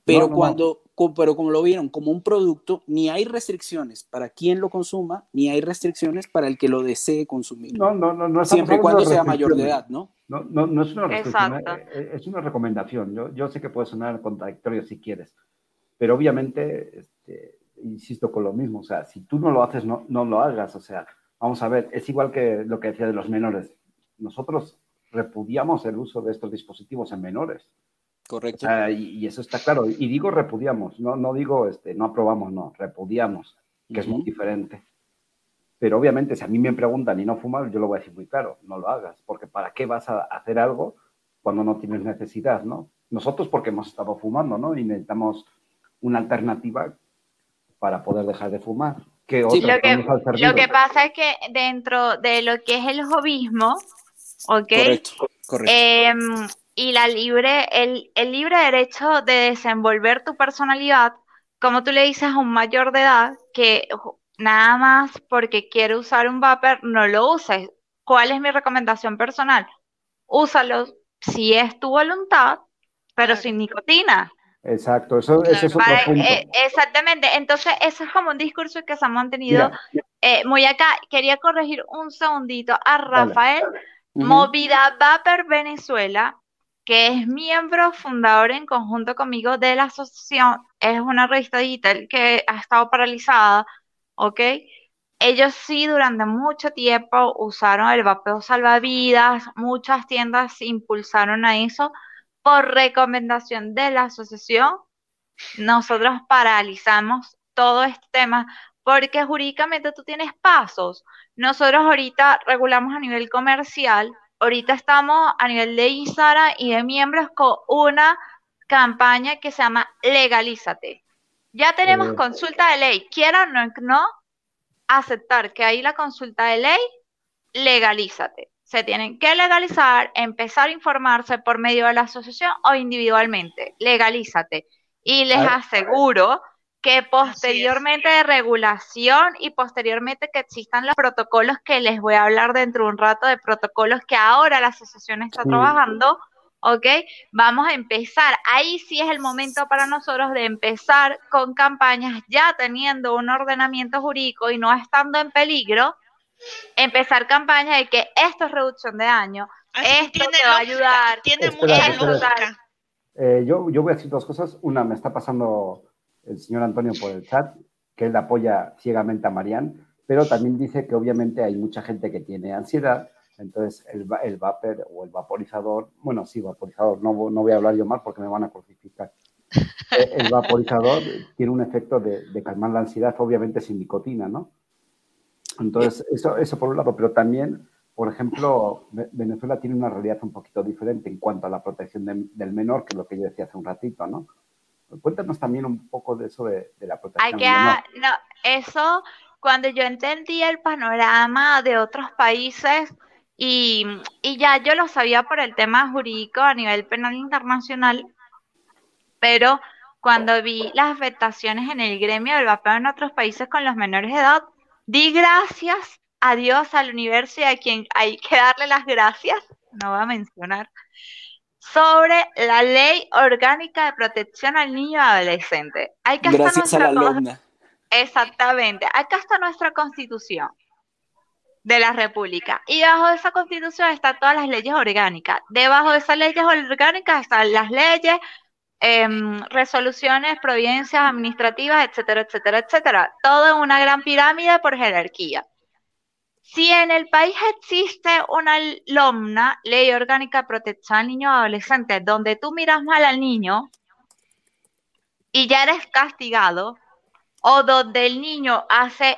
Pero cuando, pero como lo vieron como un producto, ni hay restricciones para quien lo consuma, ni hay restricciones para el que lo desee consumir. No, no, no, no Siempre y cuando sea mayor de edad, ¿no? No, no, no es una restricción, eh, eh, es una recomendación. Yo, yo sé que puede sonar contradictorio si quieres, pero obviamente, este, insisto con lo mismo, o sea, si tú no lo haces, no, no lo hagas, o sea, vamos a ver, es igual que lo que decía de los menores. Nosotros repudiamos el uso de estos dispositivos en menores. Correcto. y, eso está claro. Y digo repudiamos, no, no digo este, no aprobamos, no, repudiamos, que es muy diferente. Pero obviamente, si a mí me preguntan y no fumas, yo lo voy a decir muy claro, no lo hagas, porque ¿para qué vas a hacer algo cuando no tienes necesidad, no? Nosotros porque hemos estado fumando, ¿no? Y necesitamos una alternativa para poder dejar de fumar. Que lo, que, lo que pasa es que dentro de lo que es el hobismo, ¿ok? Correcto, correcto. Em, y la libre, el, el libre derecho de desenvolver tu personalidad, como tú le dices a un mayor de edad, que nada más porque quiere usar un vapor, no lo uses. ¿Cuál es mi recomendación personal? Úsalo si es tu voluntad, pero sin nicotina. Exacto, eso, es otro punto. Eh, exactamente, entonces eso es como un discurso que se ha mantenido eh, muy acá. Quería corregir un segundito a Rafael. Movida Vapor Venezuela que es miembro fundador en conjunto conmigo de la asociación, es una revista digital que ha estado paralizada, ¿ok? Ellos sí durante mucho tiempo usaron el vapeo salvavidas, muchas tiendas impulsaron a eso por recomendación de la asociación. Nosotros paralizamos todo este tema porque jurídicamente tú tienes pasos. Nosotros ahorita regulamos a nivel comercial ahorita estamos a nivel de ISARA y de miembros con una campaña que se llama Legalízate. Ya tenemos consulta de ley, quieran o no aceptar que hay la consulta de ley, legalízate. Se tienen que legalizar, empezar a informarse por medio de la asociación o individualmente. Legalízate. Y les aseguro que posteriormente de regulación y posteriormente que existan los protocolos que les voy a hablar dentro de un rato de protocolos que ahora la asociación está trabajando, ¿ok? Vamos a empezar. Ahí sí es el momento para nosotros de empezar con campañas ya teniendo un ordenamiento jurídico y no estando en peligro, empezar campañas de que esto es reducción de daño, esto te va a ayudar. Tiene mucha eh, yo, yo voy a decir dos cosas. Una, me está pasando el señor Antonio por el chat, que él apoya ciegamente a Marian, pero también dice que obviamente hay mucha gente que tiene ansiedad, entonces el, el vapor o el vaporizador, bueno, sí, vaporizador, no, no voy a hablar yo mal porque me van a crucificar. Eh, el vaporizador tiene un efecto de, de, calmar la ansiedad, obviamente sin nicotina, ¿no? Entonces, eso, eso por un lado, pero también, por ejemplo, Venezuela tiene una realidad un poquito diferente en cuanto a la protección del menor, que es lo que yo decía hace un ratito, ¿no? Cuéntanos también un poco de eso de, la protección. no, eso, cuando yo entendí el panorama de otros países y, ya yo lo sabía por el tema jurídico a nivel penal internacional, pero cuando vi las afectaciones en el gremio del vapeo en otros países con los menores de edad, di gracias a Dios, al universo y a quien hay que darle las gracias, no voy a mencionar, sobre la ley orgánica de protección al niño y adolescente. Hay que Gracias a la alumna. Exactamente. Acá está nuestra constitución de la República. Y bajo esa constitución están todas las leyes orgánicas. Debajo de esas leyes orgánicas están las leyes, em, resoluciones, providencias administrativas, etcétera, etcétera, etcétera. Todo una gran pirámide por jerarquía. Si en el país existe una LOMNA, Ley Orgánica Protección al Niño y Adolescente, donde tú miras mal al niño y ya eres castigado, o donde el niño hace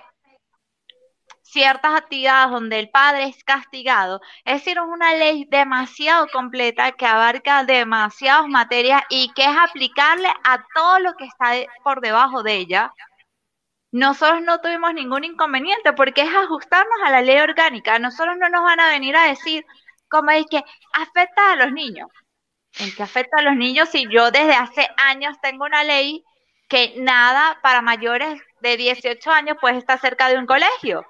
ciertas actividades donde el padre es castigado. Es decir, es una ley demasiado completa que abarca demasiadas materias y que es aplicable a todo lo que está por debajo de ella. Nosotros no tuvimos ningún inconveniente porque es ajustarnos a la ley orgánica. Nosotros no nos van a venir a decir cómo es que afecta a los niños. ¿En qué afecta a los niños si yo desde hace años tengo una ley que nada para mayores de 18 años puede estar cerca de un colegio?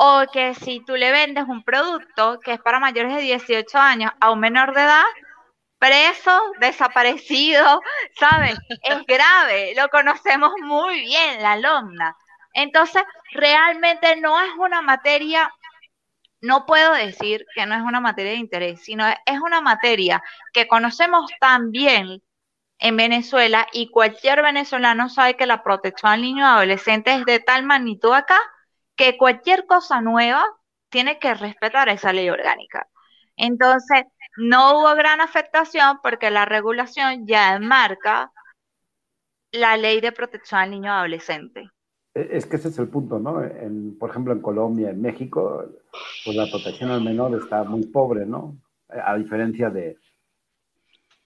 O que si tú le vendes un producto que es para mayores de 18 años a un menor de edad, preso, desaparecido, ¿sabes? Es grave, lo conocemos muy bien, la alumna. Entonces, realmente no es una materia, no puedo decir que no es una materia de interés, sino es una materia que conocemos tan bien en Venezuela y cualquier venezolano sabe que la protección al niño y adolescente es de tal magnitud acá que cualquier cosa nueva tiene que respetar esa ley orgánica. Entonces, no hubo gran afectación porque la regulación ya enmarca la ley de protección al niño adolescente. E, es que ese es el punto, ¿no? por ejemplo, en Colombia, en México, pues la protección al menor está muy pobre, ¿no? A diferencia de,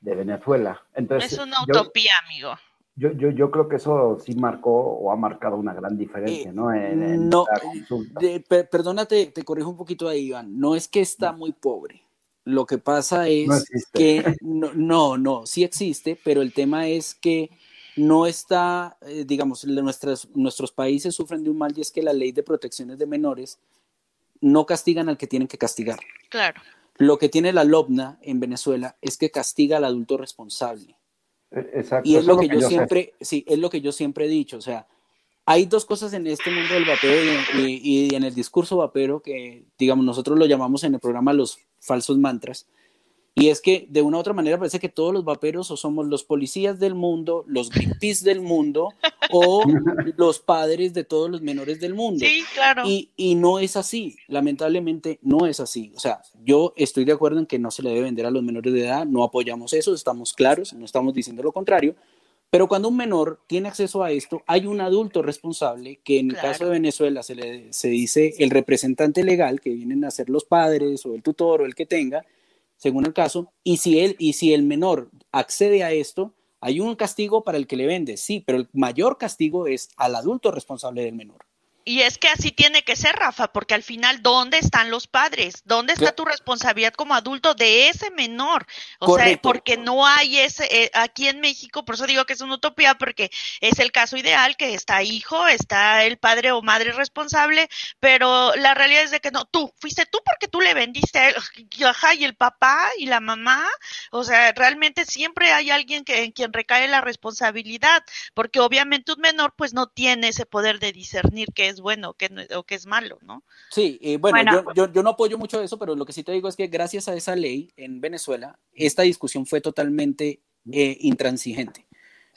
de Venezuela. Entonces, es una utopía, amigo. Yo, yo, yo creo que eso sí marcó o ha marcado una gran diferencia, eh, ¿no? En, no, perdónate, te corrijo un poquito ahí, Iván. No es que está muy pobre. Lo que pasa es que no, no, no, sí existe, pero el tema es que no está, eh, digamos, nuestras, nuestros países sufren de un mal y es que la ley de protecciones de menores no castigan al que tienen que castigar. Claro. Lo que tiene la LOBNA en Venezuela es que castiga al adulto responsable. Exacto. Y es lo que, yo, siempre, sí, es lo que yo siempre he dicho, o sea, hay dos cosas en este mundo del vapeo y, y, en el discurso vapero que, digamos, nosotros lo llamamos en el programa los falsos mantras, y es que de una u otra manera parece que todos los vaperos o somos los policías del mundo, los Greenpeace del mundo o los padres de todos los menores del mundo. Sí, claro. Y, y, no es así, lamentablemente no es así. O sea, yo estoy de acuerdo en que no se le debe vender a los menores de edad, no apoyamos eso, estamos claros, no estamos diciendo lo contrario. Pero cuando un menor tiene acceso a esto, hay un adulto responsable que en el caso de Venezuela se le se dice el representante legal, que vienen a ser los padres o el tutor o el que tenga, según el caso, y si, él, y si el menor accede a esto, hay un castigo para el que le vende, sí, pero el mayor castigo es al adulto responsable del menor. Y es que así tiene que ser, Rafa, porque al final, ¿dónde están los padres? ¿Dónde está tu responsabilidad como adulto de ese menor? O sea, porque no hay ese, eh, aquí en México, por eso digo que es una utopía, porque es el caso ideal, que está hijo, está el padre o madre responsable, pero la realidad es de que no, tú, fuiste tú porque tú le vendiste a él, ajá, y el papá y la mamá, o sea, realmente siempre hay alguien que, en quien recae la responsabilidad, porque obviamente un menor pues no tiene ese poder de discernir que es bueno que, o que es malo, ¿no? Sí, eh, bueno, Yo, yo, no apoyo mucho eso, pero lo que sí te digo es que gracias a esa ley en Venezuela, esta discusión fue totalmente eh, intransigente.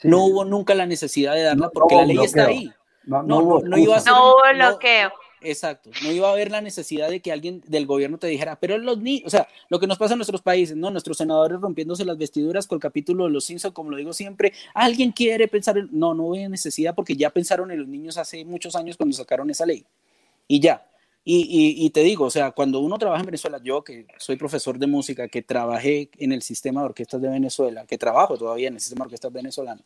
No hubo nunca la necesidad de darla porque la ley está ahí. No, no, no, iba a ser, no hubo bloqueo. Exacto, no iba a haber la necesidad de que alguien del gobierno te dijera, pero los niños, o sea, lo que nos pasa en nuestros países, ¿no? Nuestros senadores rompiéndose las vestiduras con el capítulo de los Simpson, como lo digo siempre, alguien quiere pensar, en... no, no hay necesidad porque ya pensaron en los niños hace muchos años cuando sacaron esa ley. Y ya. Y, y, te digo, o sea, cuando uno trabaja en Venezuela, yo que soy profesor de música, que trabajé en el sistema de orquestas de Venezuela, que trabajo todavía en el sistema de orquestas venezolano,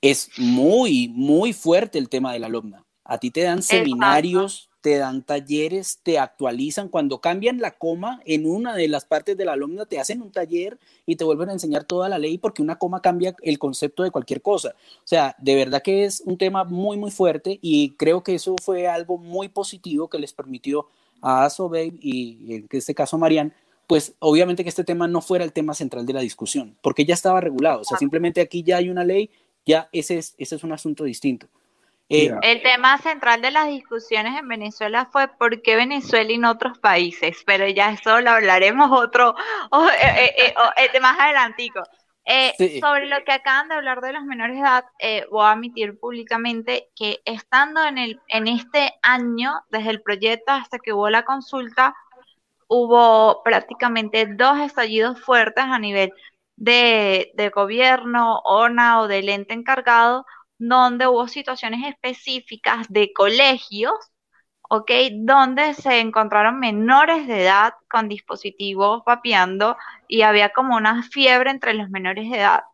es muy, muy fuerte el tema de la alumna. A ti te dan seminarios te dan talleres, te actualizan. Cuando cambian la coma en una de las partes de la alumna, te hacen un taller y te vuelven a enseñar toda la ley porque una coma cambia el concepto de cualquier cosa. O sea, de verdad que es un tema muy, muy fuerte y creo que eso fue algo muy positivo que les permitió a Asobey y en este caso a Marian, pues obviamente que este tema no fuera el tema central de la discusión, porque ya estaba regulado. O sea, simplemente aquí ya hay una ley, ya ese es, ese es un asunto distinto. Eh, el tema central de las discusiones en Venezuela fue por qué Venezuela y no otros países, pero ya eso lo hablaremos otro, eh, eh, más adelantico. Sobre lo que acaban de hablar de los menores de edad, voy a admitir públicamente que estando en, el, en este año, desde el proyecto hasta que hubo la consulta, hubo prácticamente dos estallidos fuertes a nivel de, de gobierno, ONA o del ente encargado donde hubo situaciones específicas de colegios, ¿ok? Donde se encontraron menores de edad con dispositivos vapeando y había como una fiebre entre los menores de edad.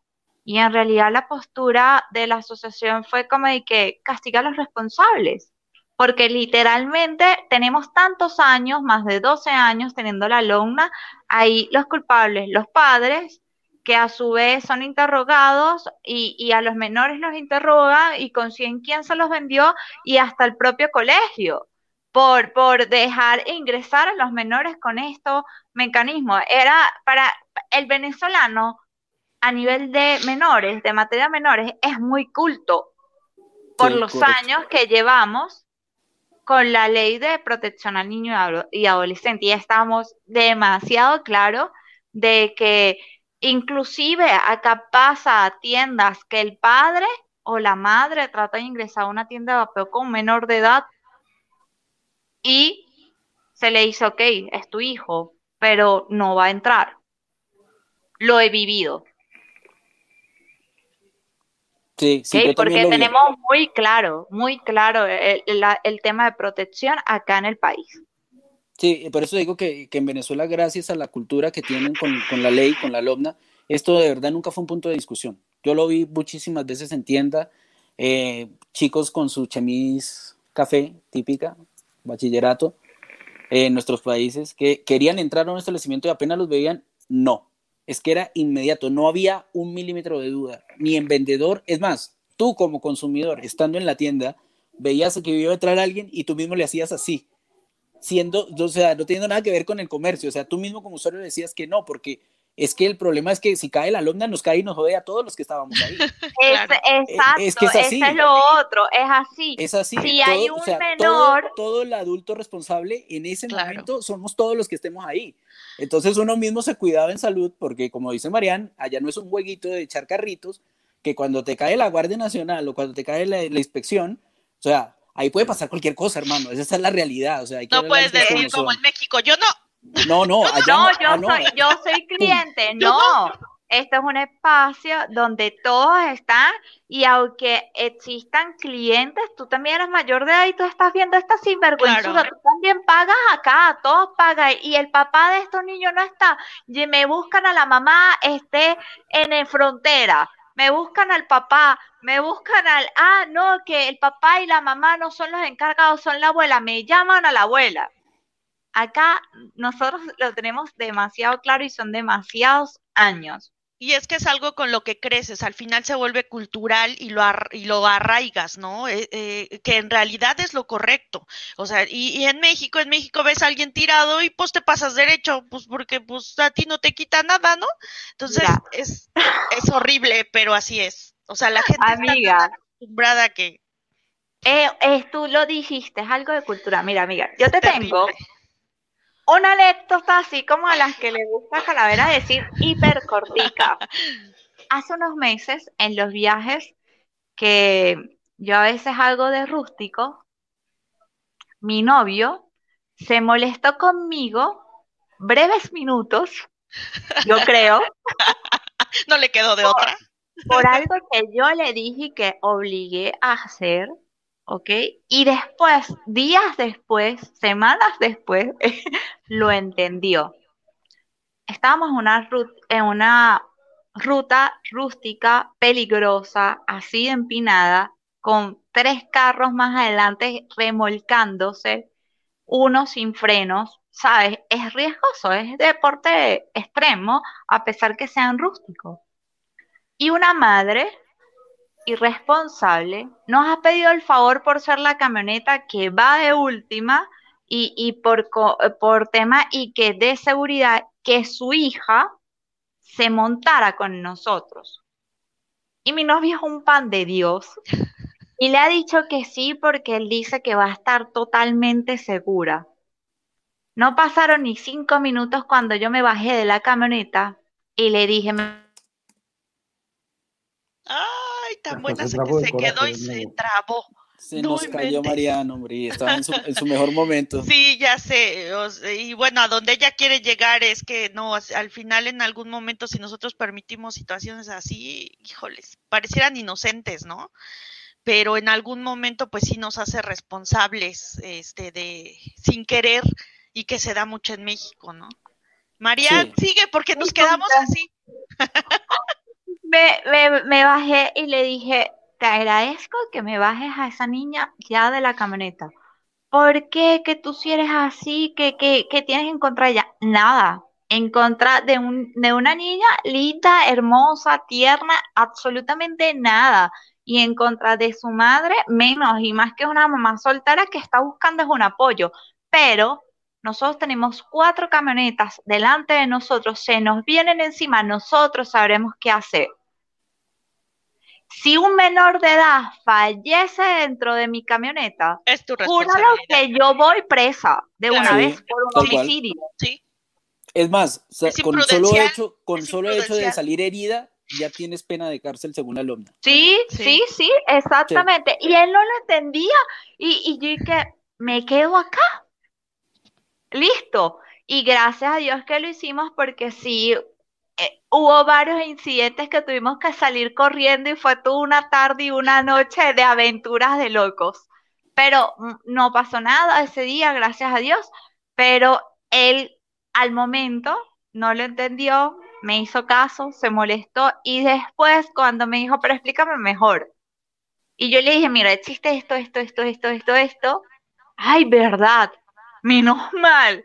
Y en realidad la postura de la asociación fue como de que castiga a los responsables, porque literalmente tenemos tantos años, más de 12 años teniendo la alumna, ahí los culpables, los padres, que a su vez son interrogados y, a los menores los interrogan y consiguen quién se los vendió y hasta el propio colegio por, por dejar ingresar a los menores con estos mecanismos. Era para el venezolano a nivel de menores, de materia menores, es muy culto por los años que llevamos con la ley de protección al niño y adolescente. Y estamos demasiado claros de que Inclusive acá pasa a tiendas que el padre o la madre trata de ingresar a una tienda de vapeo con menor de edad y se le dice, ok, es tu hijo, pero no va a entrar. Lo he vivido. Sí, sí, porque tenemos muy claro, muy claro el, el, tema de protección acá en el país. Sí, por eso digo que, en Venezuela, gracias a la cultura que tienen con, la ley, con la LOBNA, esto de verdad nunca fue un punto de discusión. Yo lo vi muchísimas veces en tienda, eh, chicos con su chemis café típica, bachillerato, en nuestros países, que querían entrar a un establecimiento y apenas los veían, no. Es que era inmediato, no había un milímetro de duda, ni en vendedor. Es más, tú como consumidor, estando en la tienda, veías que iba a entrar alguien y tú mismo le hacías así siendo, o sea, no teniendo nada que ver con el comercio. O sea, tú mismo como usuario decías que no, porque es que el problema es que si cae la alumna, nos cae y nos jode a todos los que estábamos ahí. exacto, es que es así. es lo otro, es así. Es así. Si hay un menor. Todo, el adulto responsable en ese momento somos todos los que estemos ahí. Entonces uno mismo se cuidaba en salud, porque como dice Marian, allá no es un jueguito de echar carritos, que cuando te cae la Guardia Nacional o cuando te cae la inspección, o sea, ahí puede pasar cualquier cosa, hermano. Esa es la realidad. O sea, no puedes decir como en México, yo no. No, no, allá no, yo, ah, Soy, yo soy cliente, no. Esto es un espacio donde todos están y aunque existan clientes, tú también eres mayor de edad y tú estás viendo esta sinvergüenza, tú también pagas acá, todos pagan y el papá de estos niños no está, y me buscan a la mamá, esté en el frontera, me buscan al papá, me buscan al, ah, no, que el papá y la mamá no son los encargados, son la abuela, me llaman a la abuela. Acá nosotros lo tenemos demasiado claro y son demasiados años. Y es que es algo con lo que creces, al final se vuelve cultural y lo, y lo arraigas, ¿no? Eh, eh, que en realidad es lo correcto. O sea, y, en México, en México ves a alguien tirado y pues te pasas derecho, pues porque pues a ti no te quita nada, ¿no? Entonces es, es horrible, pero así es. O sea, la gente amiga, está acostumbrada que... Eh, tú lo dijiste, es algo de cultura. Mira, amiga, yo te tengo una anécdota así como a las que le gusta Calavera decir hipercortica. Hace unos meses en los viajes que yo a veces hago de rústico, mi novio se molestó conmigo breves minutos, yo creo. no le quedó de otra. Por algo que yo le dije que obligué a hacer ¿ok? Y después, días después, semanas después, lo entendió. Estábamos en una, ruta, en una ruta rústica, peligrosa, así empinada, con tres carros más adelante remolcándose, uno sin frenos, ¿sabes? Es riesgoso, es deporte extremo, a pesar que sean rústicos. Y una madre irresponsable nos ha pedido el favor por ser la camioneta que va de última y, por, por tema y que de seguridad que su hija se montara con nosotros. Y mi novio es un pan de Dios y le ha dicho que sí porque él dice que va a estar totalmente segura. No pasaron ni cinco minutos cuando yo me bajé de la camioneta y le dije... ¡Ay, tan buena se, que se quedó y se trabó! Se nos cayó Mariano, hombre, estaba en su, mejor momento. Sí, ya sé. y bueno, a donde ella quiere llegar es que no, al final en algún momento si nosotros permitimos situaciones así, híjoles, parecieran inocentes, ¿no? pero en algún momento pues sí nos hace responsables este de sin querer y que se da mucho en México, ¿no? María, sigue porque nos quedamos así. me, me, bajé y le dije, te agradezco que me bajes a esa niña ya de la camioneta. ¿Por qué que tú si eres así? ¿Qué, qué tienes en contra de ella? Nada. En contra de, un, de una niña linda, hermosa, tierna, absolutamente nada y en contra de su madre, menos y más que una mamá soltera que está buscando es un apoyo. Pero nosotros tenemos cuatro camionetas delante de nosotros, se nos vienen encima, nosotros sabremos qué hacer. Si un menor de edad fallece dentro de mi camioneta, es tu que yo voy presa de una vez por un homicidio. Sí. Es más, con solo hecho, con solo hecho de salir herida, ya tienes pena de cárcel según la alumna. Sí, sí, sí, exactamente. Y él no lo entendía. Y, y yo dije, me quedo acá. Listo. Y gracias a Dios que lo hicimos porque sí, eh, hubo varios incidentes que tuvimos que salir corriendo y fue toda una tarde y una noche de aventuras de locos. Pero mm, no pasó nada ese día, gracias a Dios. Pero él al momento no lo entendió, me hizo caso, se molestó y después cuando me dijo, pero explícame mejor. Y yo le dije, mira, existe esto, esto, esto, esto, esto, esto. Ay, verdad, menos mal.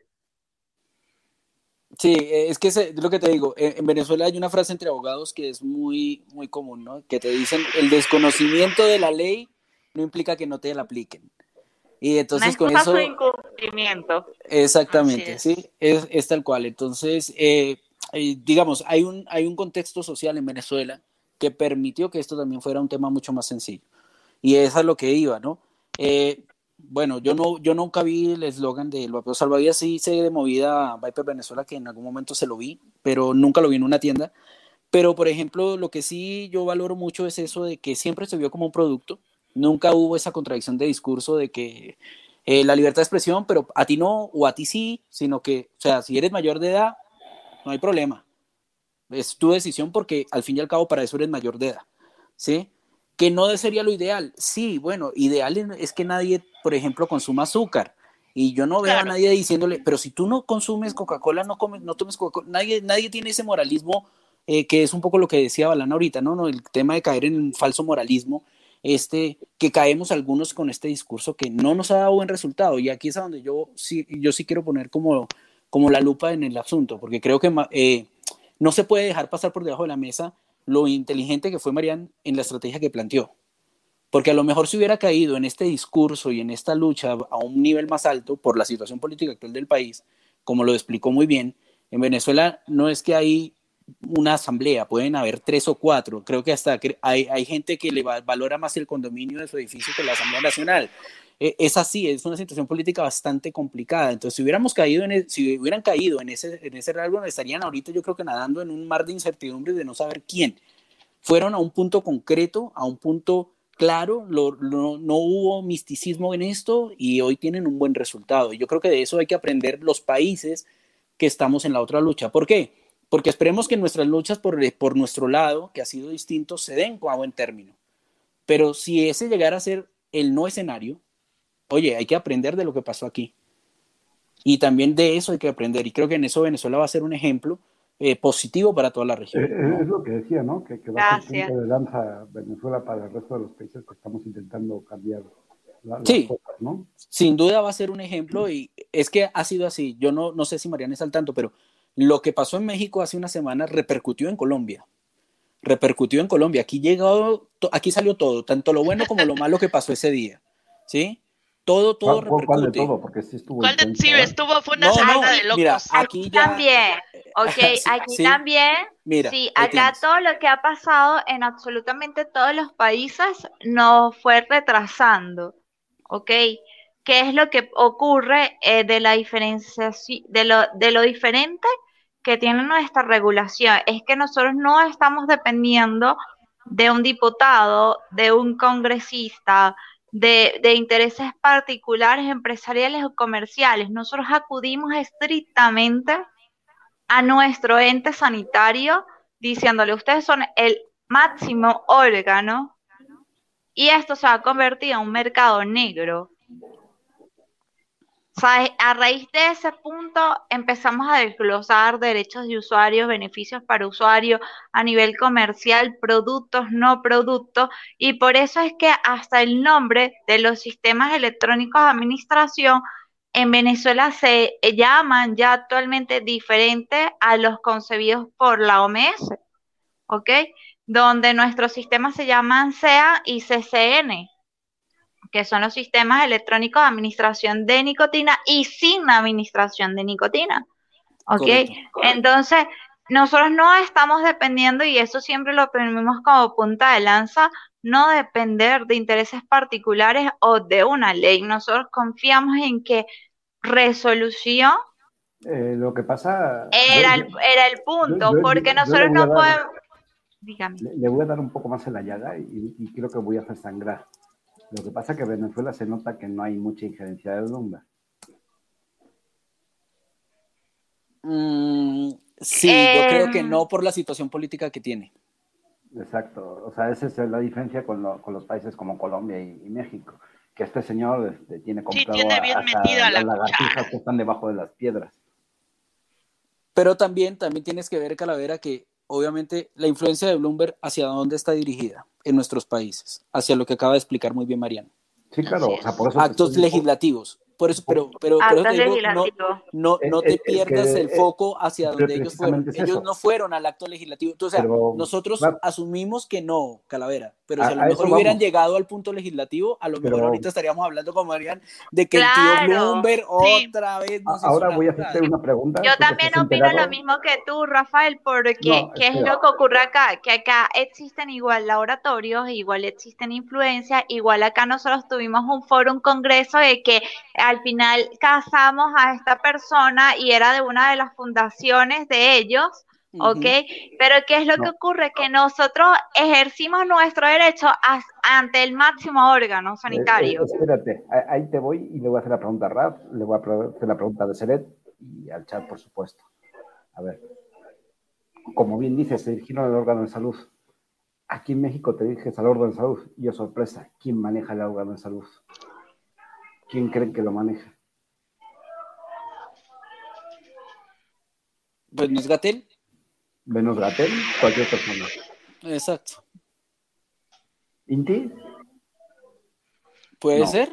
Sí, es que es lo que te digo. En Venezuela hay una frase entre abogados que es muy, muy común, ¿no? Que te dicen, el desconocimiento de la ley no implica que no te la apliquen. Y entonces con eso... incumplimiento. Exactamente, sí, es, es, tal cual. Entonces, eh, eh, digamos, hay un, hay un contexto social en Venezuela que permitió que esto también fuera un tema mucho más sencillo. Y eso es lo que iba, ¿no? Eh, bueno, yo no, yo nunca vi el eslogan de lo salvavidas, sí sé de movida Viper Venezuela, que en algún momento se lo vi, pero nunca lo vi en una tienda. Pero, por ejemplo, lo que sí yo valoro mucho es eso de que siempre se vio como un producto, nunca hubo esa contradicción de discurso de que eh, la libertad de expresión, pero a ti no o a ti sí, sino que, o sea, si eres mayor de edad, no hay problema. Es tu decisión porque al fin y al cabo para eso eres mayor de edad, ¿sí? Que no sería lo ideal. Sí, bueno, ideal es que nadie, por ejemplo, consuma azúcar. Y yo no veo a nadie diciéndole, pero si tú no consumes Coca-Cola, no comes, no tomes Coca-Cola. Nadie, nadie tiene ese moralismo eh, que es un poco lo que decía Balán ahorita, ¿no? ¿no? El tema de caer en un falso moralismo, este, que caemos algunos con este discurso que no nos ha dado buen resultado. Y aquí es a donde yo sí, yo sí quiero poner como como la lupa en el asunto, porque creo que eh, no se puede dejar pasar por debajo de la mesa lo inteligente que fue Marian en la estrategia que planteó. Porque a lo mejor si hubiera caído en este discurso y en esta lucha a un nivel más alto por la situación política actual del país, como lo explicó muy bien, en Venezuela no es que hay una asamblea, pueden haber tres o cuatro. Creo que hasta hay, hay gente que le valora más el condominio de su edificio que la Asamblea Nacional. E, es así, es una situación política bastante complicada. Entonces, si hubiéramos caído en, e, si hubieran caído en ese, en ese rasgo, estarían ahorita yo creo que nadando en un mar de incertidumbre de no saber quién. Fueron a un punto concreto, a un punto claro, no hubo misticismo en esto y hoy tienen un buen resultado. Yo creo que de eso hay que aprender los países que estamos en la otra lucha. ¿Por qué? Porque esperemos que nuestras luchas por, por nuestro lado, que ha sido distinto, se den a buen término. Pero si ese llegara a ser el no escenario, oye, hay que aprender de lo que pasó aquí. Y también de eso hay que aprender. Y creo que en eso Venezuela va a ser un ejemplo eh, positivo para toda la región. Eh, eh, es lo que decía, ¿no? Que, va a ser punto de lanza Venezuela para el resto de los países que estamos intentando cambiar sí, sin duda va a ser un ejemplo y es que ha sido así. Yo no, no sé si Mariana está al tanto, pero lo que pasó en México hace una semana repercutió en Colombia. Repercutió en Colombia. Aquí llegó, aquí salió todo, tanto lo bueno como lo malo que pasó ese día. ¿Sí? Todo, todo repercute. ¿Cuál de todo? Porque sí estuvo. ¿Cuál de, sí, estuvo, fue una no, de locos. Mira, aquí, también, ok, aquí también, mira, sí, acá todo lo que ha pasado en absolutamente todos los países nos fue retrasando, ok. ¿Qué es lo que ocurre eh, de la diferenciación, de lo, de lo diferente que tiene nuestra regulación? Es que nosotros no estamos dependiendo de un diputado, de un congresista, de, intereses particulares, empresariales o comerciales. Nosotros acudimos estrictamente a nuestro ente sanitario diciéndole, ustedes son el máximo órgano y esto se va a convertir en un mercado negro a raíz de ese punto empezamos a desglosar derechos de usuarios, beneficios para usuarios a nivel comercial, productos, no productos, y por eso es que hasta el nombre de los sistemas electrónicos de administración en Venezuela se llaman ya actualmente diferente a los concebidos por la OMS, ¿ok? Donde nuestros sistemas se llaman SEA y CCN que son los sistemas electrónicos de administración de nicotina y sin administración de nicotina. ¿Ok? Entonces, nosotros no estamos dependiendo, y eso siempre lo tenemos como punta de lanza, no depender de intereses particulares o de una ley. Nosotros confiamos en que resolución eh, lo que pasa era, el, era el punto, porque nosotros no podemos. Dígame. Le, voy a dar un poco más en la llaga y, y creo que voy a hacer sangrar. Lo que pasa es que en Venezuela se nota que no hay mucha injerencia de Bloomberg. Mm, sí, yo creo que no por la situación política que tiene. Exacto, o sea, esa es la diferencia con, los países como Colombia y, México, que este señor este, tiene comprado sí, tiene bien metida la las que están debajo de las piedras. Pero también, también tienes que ver, Calavera, que obviamente la influencia de Bloomberg hacia dónde está dirigida en nuestros países, hacia lo que acaba de explicar muy bien Mariano. Sí, claro, o sea, por eso actos legislativos. Por eso, pero, pero, pero te digo, no, no, no te pierdas el foco hacia donde ellos fueron. Ellos no fueron al acto legislativo. Entonces, nosotros asumimos que no, Calavera, pero si a, lo mejor hubieran llegado al punto legislativo, a lo mejor ahorita estaríamos hablando con Marian de que el tío Bloomberg otra vez nos Ahora voy a hacerte una pregunta. Yo también opino lo mismo que tú, Rafael, porque ¿qué es lo que ocurre acá? Que acá existen igual laboratorios, igual existen influencias, igual acá nosotros tuvimos un foro, un congreso de que al final casamos a esta persona y era de una de las fundaciones de ellos, ¿ok? Pero ¿qué es lo que ocurre? Que nosotros ejercimos nuestro derecho ante el máximo órgano sanitario. Eh, espérate, ahí te voy y le voy a hacer la pregunta a Raf, le voy a hacer la pregunta de Seret y al chat, por supuesto. A ver, como bien dices, se dirigieron al órgano de salud. Aquí en México te diriges al órgano de salud y, es sorpresa, ¿quién maneja el órgano de salud? ¿quién creen que lo maneja? ¿Venus Gatel? ¿Venus Gatel? Cualquier persona. Exacto. ¿Inti? ¿Puede ser?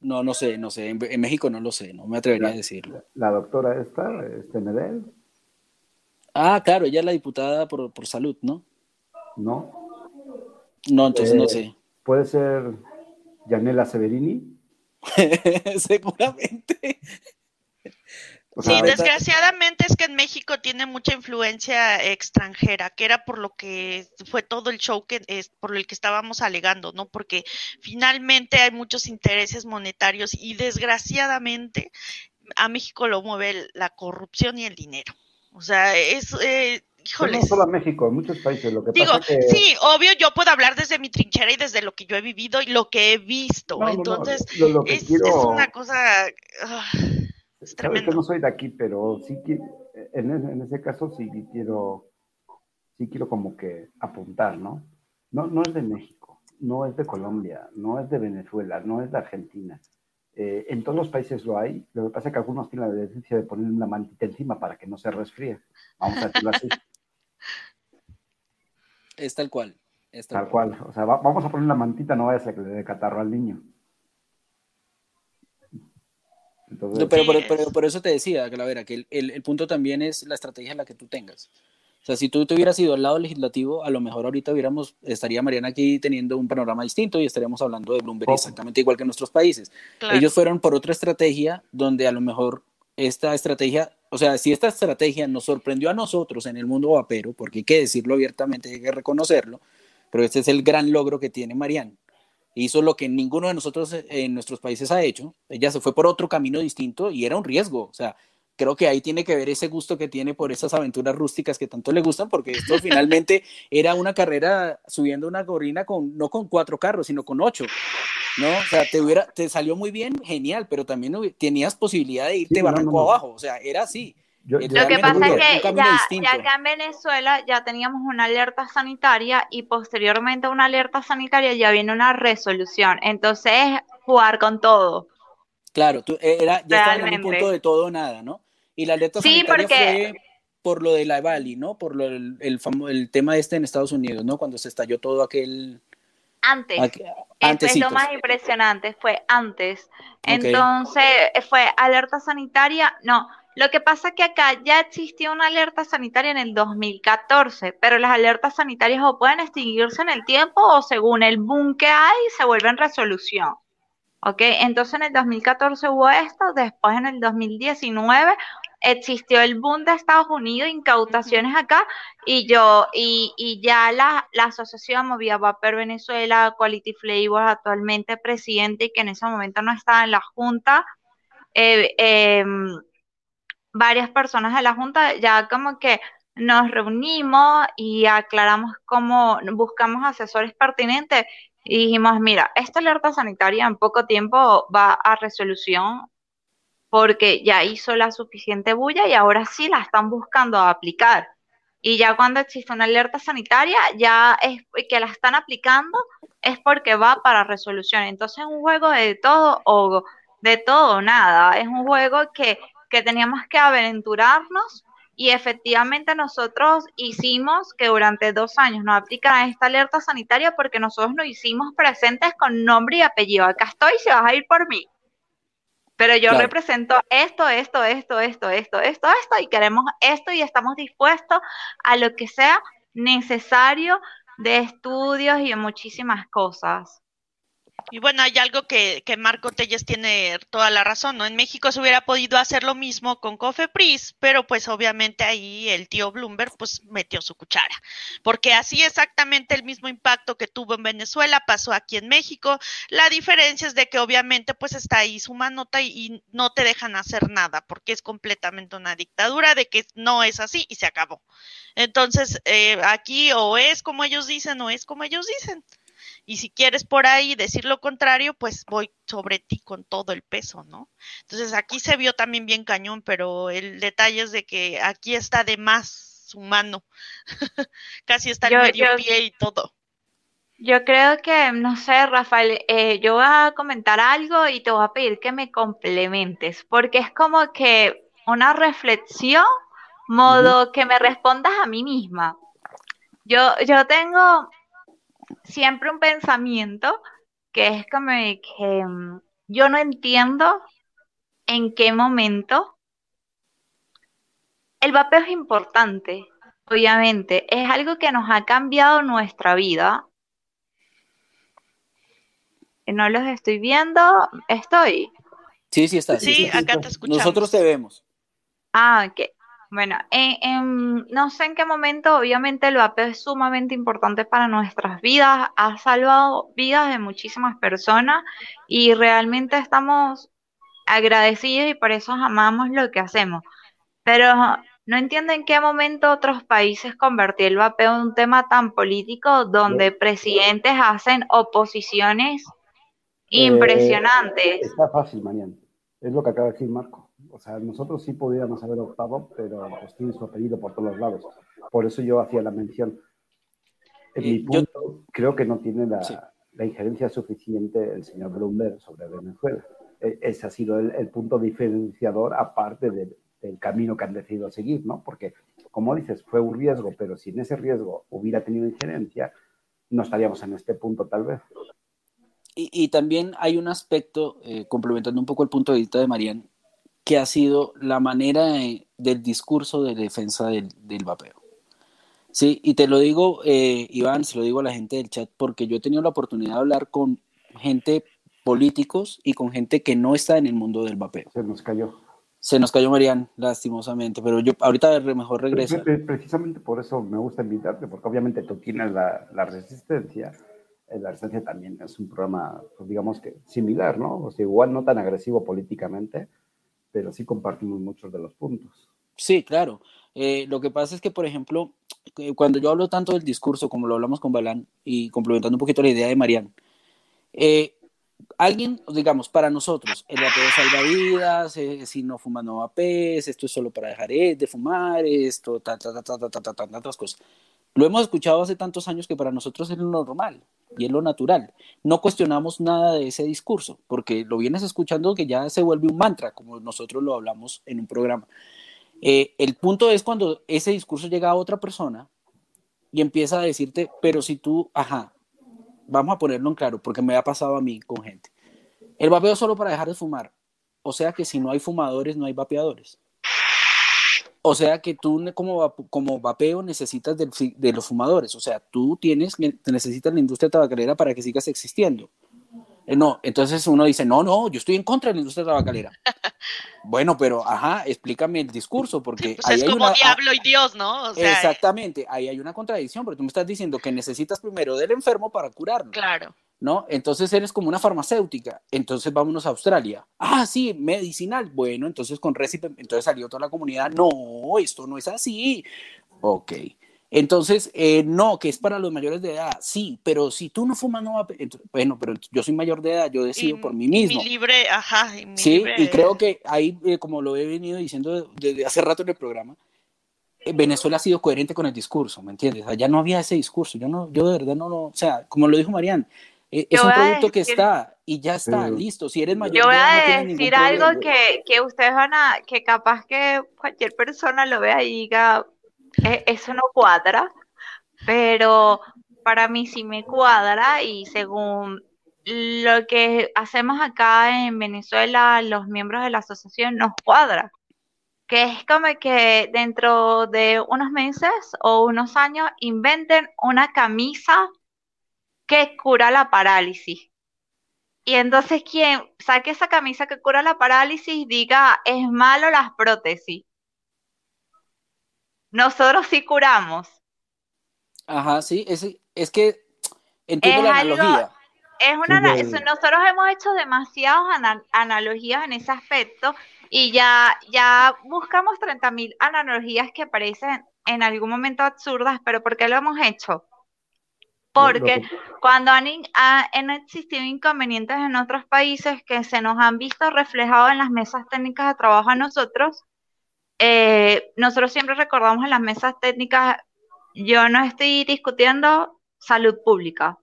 No, no sé, no sé. En, México no lo sé, no me atrevería a decirlo. La doctora esta, este Medel. Ah, claro, ella es la diputada por, salud, ¿no? No. No, entonces no eh, sé. ¿Puede ser Yanela Severini? Seguramente. Sí, desgraciadamente es que en México tiene mucha influencia extranjera, que era por lo que fue todo el show que es por el que estábamos alegando, ¿no? Porque finalmente hay muchos intereses monetarios y desgraciadamente a México lo mueve la corrupción y el dinero. O sea, es eh, no solo a México, en muchos países. Lo que Digo, pasa que... sí, obvio, yo puedo hablar desde mi trinchera y desde lo que yo he vivido y lo que he visto. Entonces, es, una cosa. Ah, es tremendo. Yo no soy de aquí, pero sí que en, en, ese caso sí quiero, sí quiero como que apuntar, ¿no? No, no es de México, no es de Colombia, no es de Venezuela, no es de Argentina. Eh, en todos los países lo hay. Lo que pasa es que algunos tienen la decencia de poner una mantita encima para que no se resfríe. Vamos a decirlo así. Es tal cual. tal, cual. O sea, vamos a poner una mantita, no vaya a ser que le dé catarro al niño. Entonces, pero, Sí, por, es. pero por eso te decía, Calavera, que el, el- el punto también es la estrategia en la que tú tengas. O sea, si tú te hubieras ido al lado legislativo, a lo mejor ahorita hubiéramos, estaría Mariana aquí teniendo un panorama distinto y estaríamos hablando de Bloomberg exactamente igual que en nuestros países. Claro. Ellos fueron por otra estrategia donde a lo mejor esta estrategia, o sea, si esta estrategia nos sorprendió a nosotros en el mundo vapero, porque hay que decirlo abiertamente, hay que reconocerlo, pero este es el gran logro que tiene Mariana. Hizo lo que ninguno de nosotros eh, en nuestros países ha hecho. Ella se fue por otro camino distinto y era un riesgo. O sea, creo que ahí tiene que ver ese gusto que tiene por esas aventuras rústicas que tanto le gustan, porque esto finalmente era una carrera subiendo una gorrina con, no con cuatro carros, sino con ocho. ¿no? O sea, te, hubiera, te salió muy bien, genial, pero también tenías posibilidad de irte Sí, barranco no, no. abajo. O sea, era así. Yo- Lo yo- Lo que pasa es que ya, ya acá en Venezuela ya teníamos una alerta sanitaria y posteriormente a una alerta sanitaria ya viene una resolución. Entonces, jugar con todo. Claro, tú, eh, era, ya estaban en un punto de todo o nada, ¿no? Y la alerta Sí, sanitaria porque- fue por lo de la Evali, ¿no? Por lo, el, el, famo- el tema este en Estados Unidos, ¿no? Cuando se estalló todo aquel... Antes. aqu- es lo más impresionante, fue antes. Entonces, fue alerta sanitaria. No, lo que pasa es que acá ya existió una alerta sanitaria en el 2014, pero las alertas sanitarias o pueden extinguirse en el tiempo o según el boom que hay, se vuelven resolución. ¿Ok? Entonces en el 2014 hubo esto, después en el 2019 existió el boom de Estados Unidos, incautaciones acá, y yo, y, y ya la, la asociación Movía Vapor Venezuela, Quality Flavors, actualmente presidente y que en ese momento no estaba en la Junta, eh, em, varias personas de la Junta ya como que nos reunimos y aclaramos cómo buscamos asesores pertinentes dijimos, mira, esta alerta sanitaria en poco tiempo va a resolución porque ya hizo la suficiente bulla y ahora sí la están buscando aplicar. Y ya cuando existe una alerta sanitaria, ya es que la están aplicando, es porque va para resolución. Entonces es un juego de todo o de todo o nada. Es un juego que, que teníamos que aventurarnos y efectivamente nosotros hicimos que durante dos años nos aplicaran esta alerta sanitaria porque nosotros nos hicimos presentes con nombre y apellido. Acá estoy, si vas a ir por mí. Pero yo Claro. represento esto, esto, esto, esto, esto, esto, esto, y queremos esto y estamos dispuestos a lo que sea necesario de estudios y de muchísimas cosas. Y bueno, hay algo que, que Marco Telles tiene toda la razón, ¿no? En México se hubiera podido hacer lo mismo con Cofepris, pero pues obviamente ahí el tío Bloomberg pues metió su cuchara, porque así exactamente el mismo impacto que tuvo en Venezuela pasó aquí en México. La diferencia es de que obviamente pues está ahí su manota y, y no te dejan hacer nada, porque es completamente una dictadura de que no es así y se acabó. Entonces, eh, aquí o es como ellos dicen o es como ellos dicen. Y si quieres por ahí decir lo contrario, pues voy sobre ti con todo el peso, ¿no? Entonces aquí se vio también bien cañón, pero el detalle es de que aquí está de más su mano. Casi está el Yo- medio yo- pie y todo. Yo creo que, no sé, Rafael, eh, yo voy a comentar algo y te voy a pedir que me complementes, porque es como que una reflexión, modo que me respondas a mí misma. Yo, yo tengo siempre un pensamiento que es como de que mm, yo no entiendo en qué momento el vapeo es importante, obviamente, es algo que nos ha cambiado nuestra vida. No los estoy viendo, estoy. Sí, sí está. Sí, está. acá te escuchamos. Nosotros te vemos. Ah, ok. Bueno, en- en- no sé en qué momento, obviamente el vapeo es sumamente importante para nuestras vidas, ha salvado vidas de muchísimas personas y realmente estamos agradecidos y por eso amamos lo que hacemos. Pero no entiendo en qué momento otros países convertir el vapeo en un tema tan político donde presidentes hacen oposiciones Eh, impresionantes. Está fácil, Mariana. Es lo que acaba de decir Marco. O sea, nosotros sí podríamos haber optado, pero pues tiene su apellido por todos lados. Por eso yo hacía la mención. En Eh, mi yo- punto, creo que no tiene la, Sí. la injerencia suficiente el señor Bloomberg sobre Venezuela. E- Ese ha sido el, el punto diferenciador, aparte del, del camino que han decidido seguir, ¿no? Porque, como dices, fue un riesgo, pero si en ese riesgo hubiera tenido injerencia, no estaríamos en este punto, tal vez. Y, y también hay un aspecto, eh, complementando un poco el punto de vista de Marian, que ha sido la manera del discurso de defensa del, del, vapeo. Sí, y te lo digo, eh, Iván, se lo digo a la gente del chat, porque yo he tenido la oportunidad de hablar con gente políticos y con gente que no está en el mundo del vapeo. Se nos cayó. Se nos cayó Marian, lastimosamente, pero yo ahorita mejor regreso. Precisamente por eso me gusta invitarte, porque obviamente tú tienes la, la resistencia. Eh, la resistencia también es un programa, pues digamos que similar, ¿no? O sea, igual no tan agresivo políticamente, pero sí compartimos muchos de los puntos. Sí, claro. Eh, lo que pasa es que, por ejemplo, eh, cuando yo hablo tanto del discurso, como lo hablamos con Balán, y complementando un poquito la idea de Marian, eh, alguien, digamos, para nosotros, el vapeo salva vidas, eh, si no fuma no vapes, esto es solo para dejar de fumar, esto, ta, ta, ta, ta, ta, ta, ta, tantas cosas. Lo hemos escuchado hace tantos años que para nosotros es lo normal y es lo natural. No cuestionamos nada de ese discurso, porque lo vienes escuchando que ya se vuelve un mantra, como nosotros lo hablamos en un programa. Eh, el punto es cuando ese discurso llega a otra persona y empieza a decirte, pero si tú, ajá, vamos a ponerlo en claro, porque me ha pasado a mí con gente. El vapeo solo para dejar de fumar. O sea que si no hay fumadores, no hay vapeadores. O sea que tú como, como vapeo necesitas de los fumadores. O sea, tú tienes, necesitas la industria tabacalera para que sigas existiendo. Eh, no, entonces uno dice, no, no, yo estoy en contra de la industria tabacalera. bueno, pero, ajá, explícame el discurso, porque... Pues es como diablo y Dios, ¿no? exactamente, ahí hay una contradicción, pero tú me estás diciendo que necesitas primero del enfermo para curarlo. Claro. ¿No? Entonces eres como una farmacéutica. Entonces vámonos a Australia. Ah, sí, medicinal. Bueno, entonces con Recipe, entonces salió toda la comunidad. No, esto no es así. Ok. Entonces, eh, no, que es para los mayores de edad, sí, pero si tú no fumas, no va a... Bueno, pero yo soy mayor de edad, yo decido por mí mismo. Mi libre, ajá. sí, y creo que ahí, eh, como lo he venido diciendo desde hace rato en el programa, eh, Venezuela ha sido coherente con el discurso, ¿me entiendes? Allá no había ese discurso, yo no, yo de verdad no lo, o sea, como lo dijo Marian, es un producto que está y ya está, listo. Si eres mayor yo voy a decir algo que, que ustedes van a, que capaz que cualquier persona lo vea y diga, e, eso no cuadra, pero para mí sí me cuadra y según lo que hacemos acá en Venezuela, los miembros de la asociación nos cuadra. Que es como que dentro de unos meses o unos años inventen una camisa que cura la parálisis. Y entonces quien saque esa camisa que cura la parálisis diga, es malo las prótesis. Nosotros sí curamos. Ajá, sí, es, es que entiendo la analogía. es una, nosotros hemos hecho demasiadas analogías en ese aspecto y ya, ya buscamos 30.000 analogías que parecen en algún momento absurdas, pero ¿por qué lo hemos hecho? Porque cuando han, han, existido inconvenientes en otros países que se nos han visto reflejados en las mesas técnicas de trabajo a nosotros, eh, nosotros siempre recordamos en las mesas técnicas, yo no estoy discutiendo salud pública,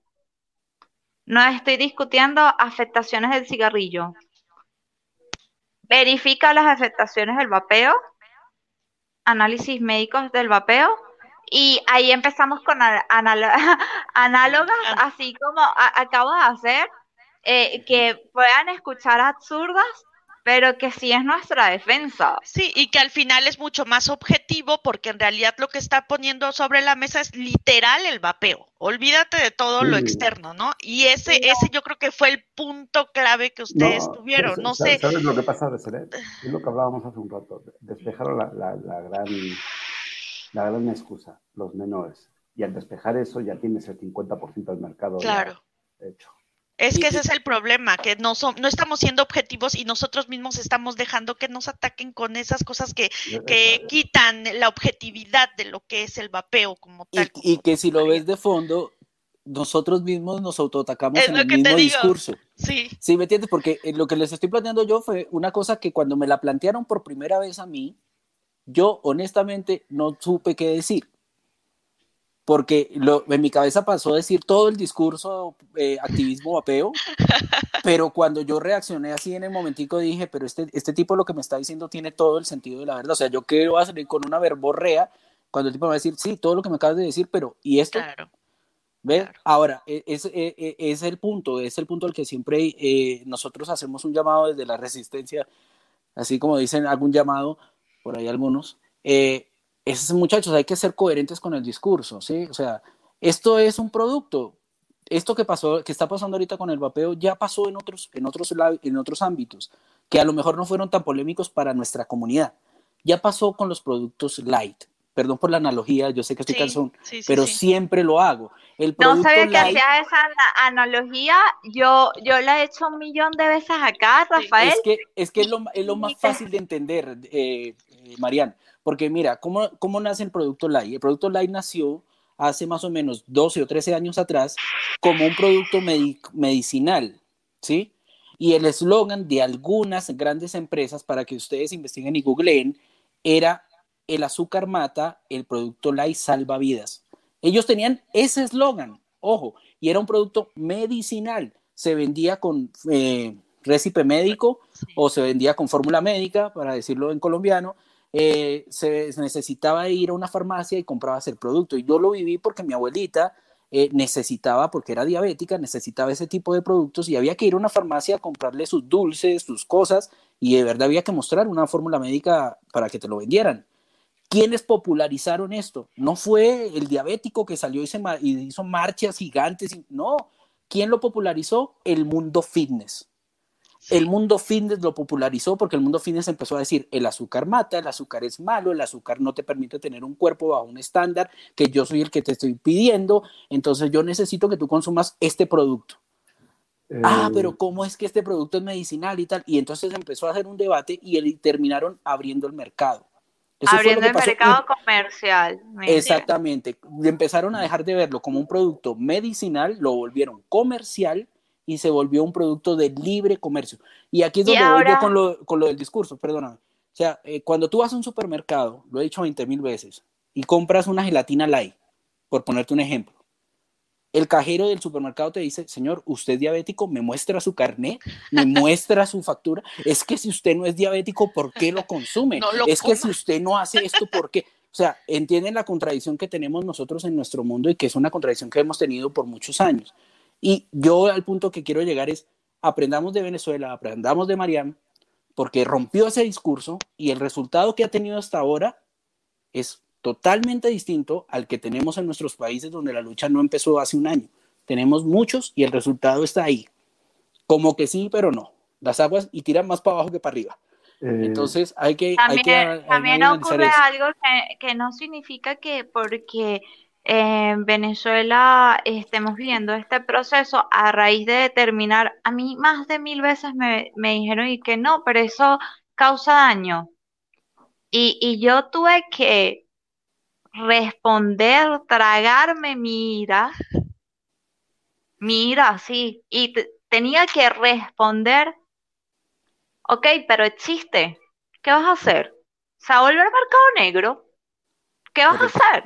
no estoy discutiendo afectaciones del cigarrillo. Verifica las afectaciones del vapeo, análisis médicos del vapeo, y ahí empezamos con análogas, así como acabo de hacer, eh, que puedan escuchar absurdas pero que sí es nuestra defensa. Sí, y que al final es mucho más objetivo porque en realidad lo que está poniendo sobre la mesa es literal el vapeo. Olvídate de todo lo externo, ¿no? Y ese, ese yo creo que fue el punto clave que ustedes tuvieron. No sé. ¿Sabes lo que pasa, Es lo que hablábamos hace un rato. Despejaron la, la, la, gran, la gran excusa, los menores. Y al despejar eso ya tienes el 50% del mercado claro. hecho. Es que ese es el problema, que no, son, no estamos siendo objetivos y nosotros mismos estamos dejando que nos ataquen con esas cosas que, que quitan la objetividad de lo que es el vapeo como tal. Y, que si lo ves de fondo, nosotros mismos nos autoatacamos en el mismo discurso. Sí. Sí, ¿me entiendes? Porque eh, lo que les estoy planteando yo fue una cosa que cuando me la plantearon por primera vez a mí, yo honestamente no supe qué decir porque lo, en mi cabeza pasó a decir todo el discurso eh, activismo vapeo, pero cuando yo reaccioné así en el momentico dije, pero este, este tipo lo que me está diciendo tiene todo el sentido de la verdad, o sea, yo quiero a salir con una verborrea cuando el tipo me va a decir, sí, todo lo que me acabas de decir, pero ¿y esto? Claro. ¿Ve? Ahora, e, es, es, e, es, el punto, es el punto al que siempre eh, nosotros hacemos un llamado desde la resistencia así como dicen algún llamado, por ahí algunos, eh, esos muchachos hay que ser coherentes con el discurso, ¿sí? O sea, esto es un producto. Esto que pasó, que está pasando ahorita con el vapeo, ya pasó en otros, en otros, en otros ámbitos, que a lo mejor no fueron tan polémicos para nuestra comunidad. Ya pasó con los productos light. Perdón por la analogía, yo sé que estoy cansón, pero siempre lo hago. El no sabía que hacías esa analogía, yo, yo la he hecho un millón de veces acá, Rafael. Es que es, que es, lo, es lo más fácil de entender, eh, eh Marian, porque mira, ¿cómo, ¿cómo nace el producto light? El producto light nació hace más o menos 12 o 13 años atrás como un producto medicinal, ¿sí? Y el eslogan de algunas grandes empresas, para que ustedes investiguen y googleen, era el azúcar mata, el producto light salva vidas. Ellos tenían ese eslogan, ojo, y era un producto medicinal. Se vendía con eh, récipe médico o se vendía con fórmula médica, para decirlo en colombiano, eh, se, necesitaba ir a una farmacia y comprabas el producto. Y yo lo viví porque mi abuelita eh, necesitaba, porque era diabética, necesitaba ese tipo de productos y había que ir a una farmacia a comprarle sus dulces, sus cosas, y de verdad había que mostrar una fórmula médica para que te lo vendieran. ¿Quiénes popularizaron esto? No fue el diabético que salió y, se y hizo marchas gigantes, no. ¿Quién lo popularizó? El mundo fitness. El mundo fitness lo popularizó porque el mundo fitness empezó a decir, el azúcar mata, el azúcar es malo, el azúcar no te permite tener un cuerpo bajo un estándar que yo soy el que te estoy pidiendo, entonces yo necesito que tú consumas este producto. Ah, pero ¿cómo es que este producto es medicinal y tal? Y entonces empezó a hacer un debate y terminaron abriendo el mercado. Abriendo el mercado comercial. Exactamente. Empezaron a dejar de verlo como un producto medicinal, lo volvieron comercial y se volvió un producto de libre comercio. Y aquí es donde voy con lo, con lo, del discurso, perdóname. O sea, eh, cuando tú vas a un supermercado, lo he dicho 20 mil veces, y compras una gelatina light, por ponerte un ejemplo, el cajero del supermercado te dice, señor, usted es diabético, me muestra su carnet, me muestra su factura. Es que si usted no es diabético, ¿por qué lo consume? es que si usted no hace esto, ¿por qué? O sea, entienden la contradicción que tenemos nosotros en nuestro mundo y que es una contradicción que hemos tenido por muchos años. Y yo al punto que quiero llegar es, aprendamos de Venezuela, aprendamos de Mariam, porque rompió ese discurso y el resultado que ha tenido hasta ahora es totalmente distinto al que tenemos en nuestros países donde la lucha no empezó hace un año. Tenemos muchos y el resultado está ahí. Como que sí, pero no. Las aguas y tiran más para abajo que para arriba. Eh, Entonces hay que... También, también ocurre algo que, que, no significa que porque en Venezuela estemos viendo este proceso a raíz de determinar, a mí más de mil veces me, dijeron y que no, pero eso causa daño. Y, yo tuve que responder, tragarme mi ira, mi ira, sí, y tenía que responder, ok, pero existe, ¿qué vas a hacer? ¿Se va a volver mercado negro? ¿Qué vas a hacer?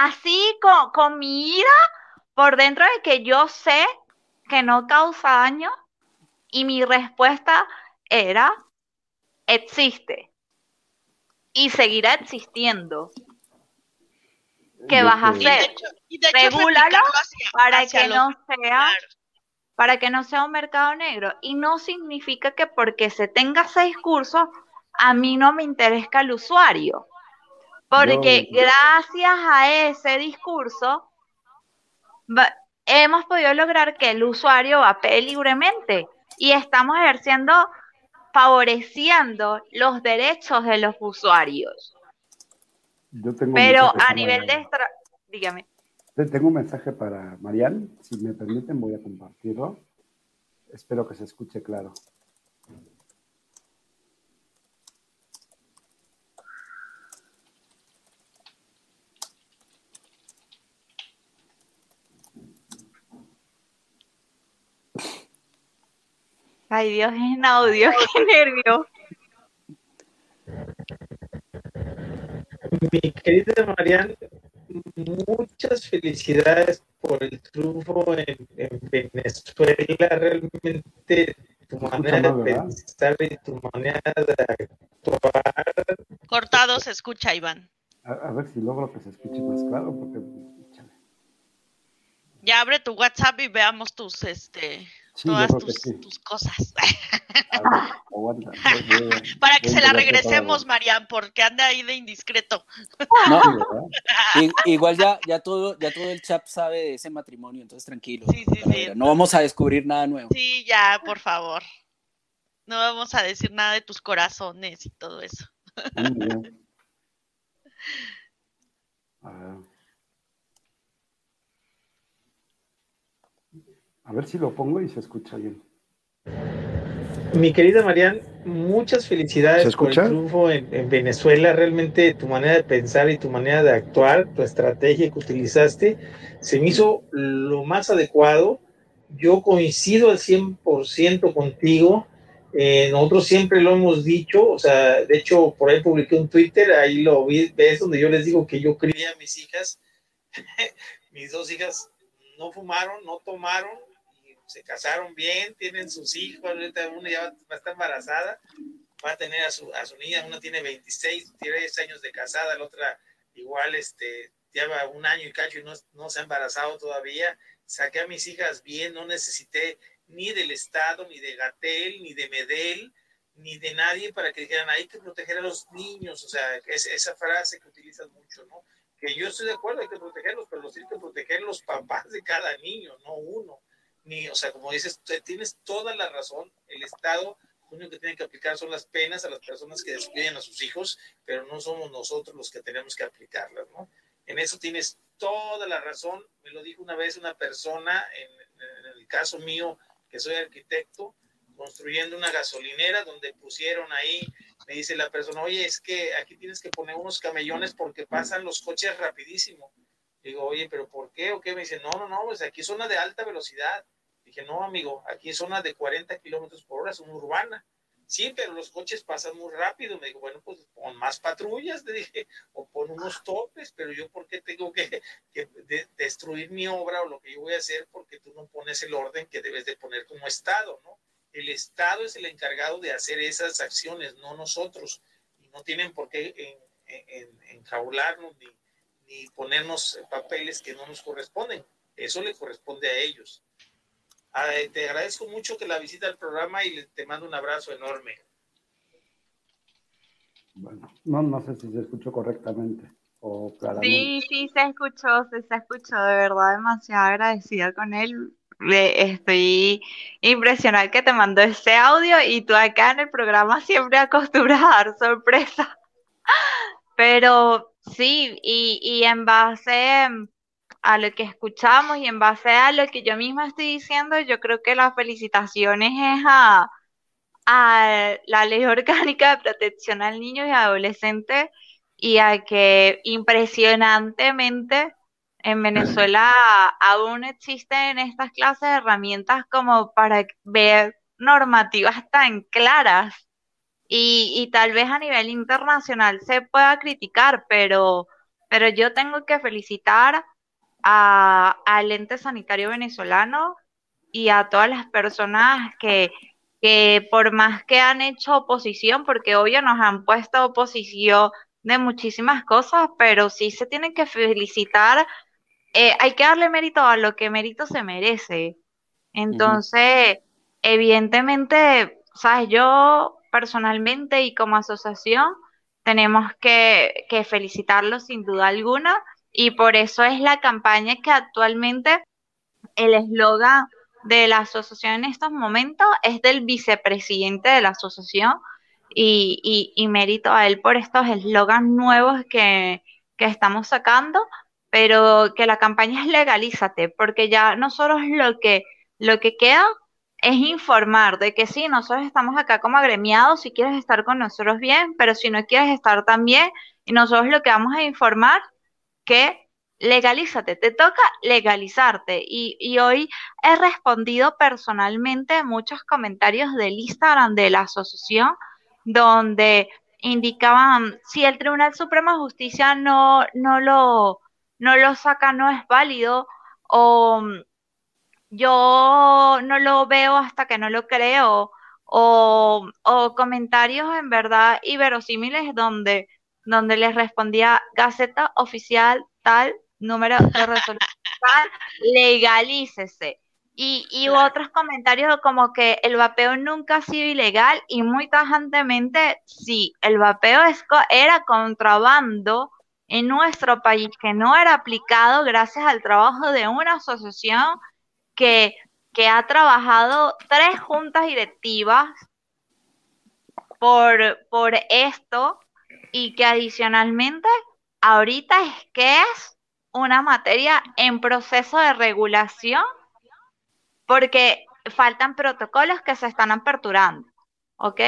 así con, mi ira por dentro de que yo sé que no causa daño y mi respuesta era, existe y seguirá existiendo. ¿Qué vas a hacer? Regúlalo para que no sea para que no sea un mercado negro. Y no significa que porque se tenga seis cursos, a mí no me interesa el usuario. Porque gracias a ese discurso hemos podido lograr que el usuario vapee libremente y estamos ejerciendo, favoreciendo los derechos de los usuarios. Pero a nivel de... Dígame. Tengo un mensaje para Marian, si me permiten voy a compartirlo. Espero que se escuche claro. Ay, Dios, en audio, qué nervio. Mi querida Marian, muchas felicidades por el triunfo en, Venezuela. Realmente tu manera de pensar y tu manera de actuar. Cortado se escucha, Iván. A, ver si logro que se escuche más claro, porque. Ya abre tu WhatsApp y veamos tus este todas tus, cosas. Para que se la regresemos, Marian, porque anda ahí de indiscreto. igual ya, ya todo, ya todo el chat sabe de ese matrimonio, entonces tranquilo. No vamos a descubrir nada nuevo. Sí, ya, por favor. No vamos a decir nada de tus corazones y todo eso. A ver si lo pongo y se escucha bien. Mi querida Marian, muchas felicidades por el triunfo en, Venezuela. Realmente tu manera de pensar y tu manera de actuar, tu estrategia que utilizaste, se me hizo lo más adecuado. Yo coincido al 100% contigo. Eh, nosotros siempre lo hemos dicho, o sea, de hecho, por ahí publiqué un Twitter, ahí lo vi, ves donde yo les digo que yo crié a mis hijas. mis dos hijas no fumaron, no tomaron, se casaron bien, tienen sus hijos, ahorita una ya va, a estar embarazada, va a tener a su, a su niña, una tiene 26, tiene 10 años de casada, la otra igual este, lleva un año y cacho y no, no se ha embarazado todavía. Saqué a mis hijas bien, no necesité ni del Estado, ni de Gatel, ni de Medel, ni de nadie para que dijeran hay que proteger a los niños, o sea, es, esa frase que utilizan mucho, ¿no? Que yo estoy de acuerdo, hay que protegerlos, pero los tienen que proteger los papás de cada niño, no uno ni, o sea, como dices, tienes toda la razón, el Estado lo único que tiene que aplicar son las penas a las personas que despiden a sus hijos, pero no somos nosotros los que tenemos que aplicarlas, ¿no? En eso tienes toda la razón. Me lo dijo una vez una persona, en, el caso mío, que soy arquitecto, construyendo una gasolinera donde pusieron ahí, me dice la persona, oye, es que aquí tienes que poner unos camellones porque pasan los coches rapidísimo. Digo, oye, pero ¿por qué? ¿O qué? Me dice, no, no, no, pues aquí es zona de alta velocidad. Dije, no, amigo, aquí es zona de 40 kilómetros por hora, es una urbana. Sí, pero los coches pasan muy rápido. Me dijo, bueno, pues pon más patrullas, le dije, o pon unos topes, pero yo, ¿por qué tengo que, destruir mi obra o lo que yo voy a hacer? Porque tú no pones el orden que debes de poner como Estado, ¿no? El Estado es el encargado de hacer esas acciones, no nosotros. Y no tienen por qué enjaularnos ni y ponernos papeles que no nos corresponden. Eso le corresponde a ellos. Ah, te agradezco mucho que la visita al programa y te mando un abrazo enorme. Bueno, no, no sé si se escuchó correctamente o claramente. Sí, sí, se escuchó, se, se escuchó, de verdad, demasiado agradecida con él. Estoy impresionada que te mandó ese audio y tú acá en el programa siempre acostumbras a dar sorpresa. Pero Sí, y, y en base a lo que escuchamos y en base a lo que yo misma estoy diciendo, yo creo que las felicitaciones es a, a la Ley Orgánica de Protección al Niño y Adolescente y a que impresionantemente en Venezuela aún existen estas clases herramientas como para ver normativas tan claras y, tal vez a nivel internacional se pueda criticar, pero, pero yo tengo que felicitar al ente sanitario venezolano y a todas las personas que, que por más que han hecho oposición, porque obvio nos han puesto oposición de muchísimas cosas, pero sí se tienen que felicitar, eh, hay que darle mérito a lo que mérito se merece. Entonces, evidentemente, sabes, yo personalmente y como asociación tenemos que, felicitarlo sin duda alguna. Y por eso es la campaña que actualmente el eslogan de la asociación en estos momentos es del vicepresidente de la asociación. Y, y, mérito a él por estos eslogans nuevos que, que, estamos sacando, pero que la campaña es legalízate, porque ya no solo es lo que, lo que queda, es informar de que sí, nosotros estamos acá como agremiados, si quieres estar con nosotros bien, pero si no quieres estar también, y nosotros lo que vamos a informar que legalízate, te toca legalizarte. Y, hoy he respondido personalmente muchos comentarios del Instagram de la asociación donde indicaban si el Tribunal Supremo de Justicia no, no, lo, no lo saca, no es válido, o yo no lo veo hasta que no lo creo, o, comentarios en verdad verosímiles donde, donde les respondía Gaceta Oficial tal número de resolución, legalícese. Y, y otros comentarios como que el vapeo nunca ha sido ilegal y muy tajantemente, sí, el vapeo es era contrabando en nuestro país que no era aplicado gracias al trabajo de una asociación que, que ha trabajado tres juntas directivas por, por esto y que adicionalmente ahorita es que es una materia en proceso de regulación porque faltan protocolos que se están aperturando, ¿ok?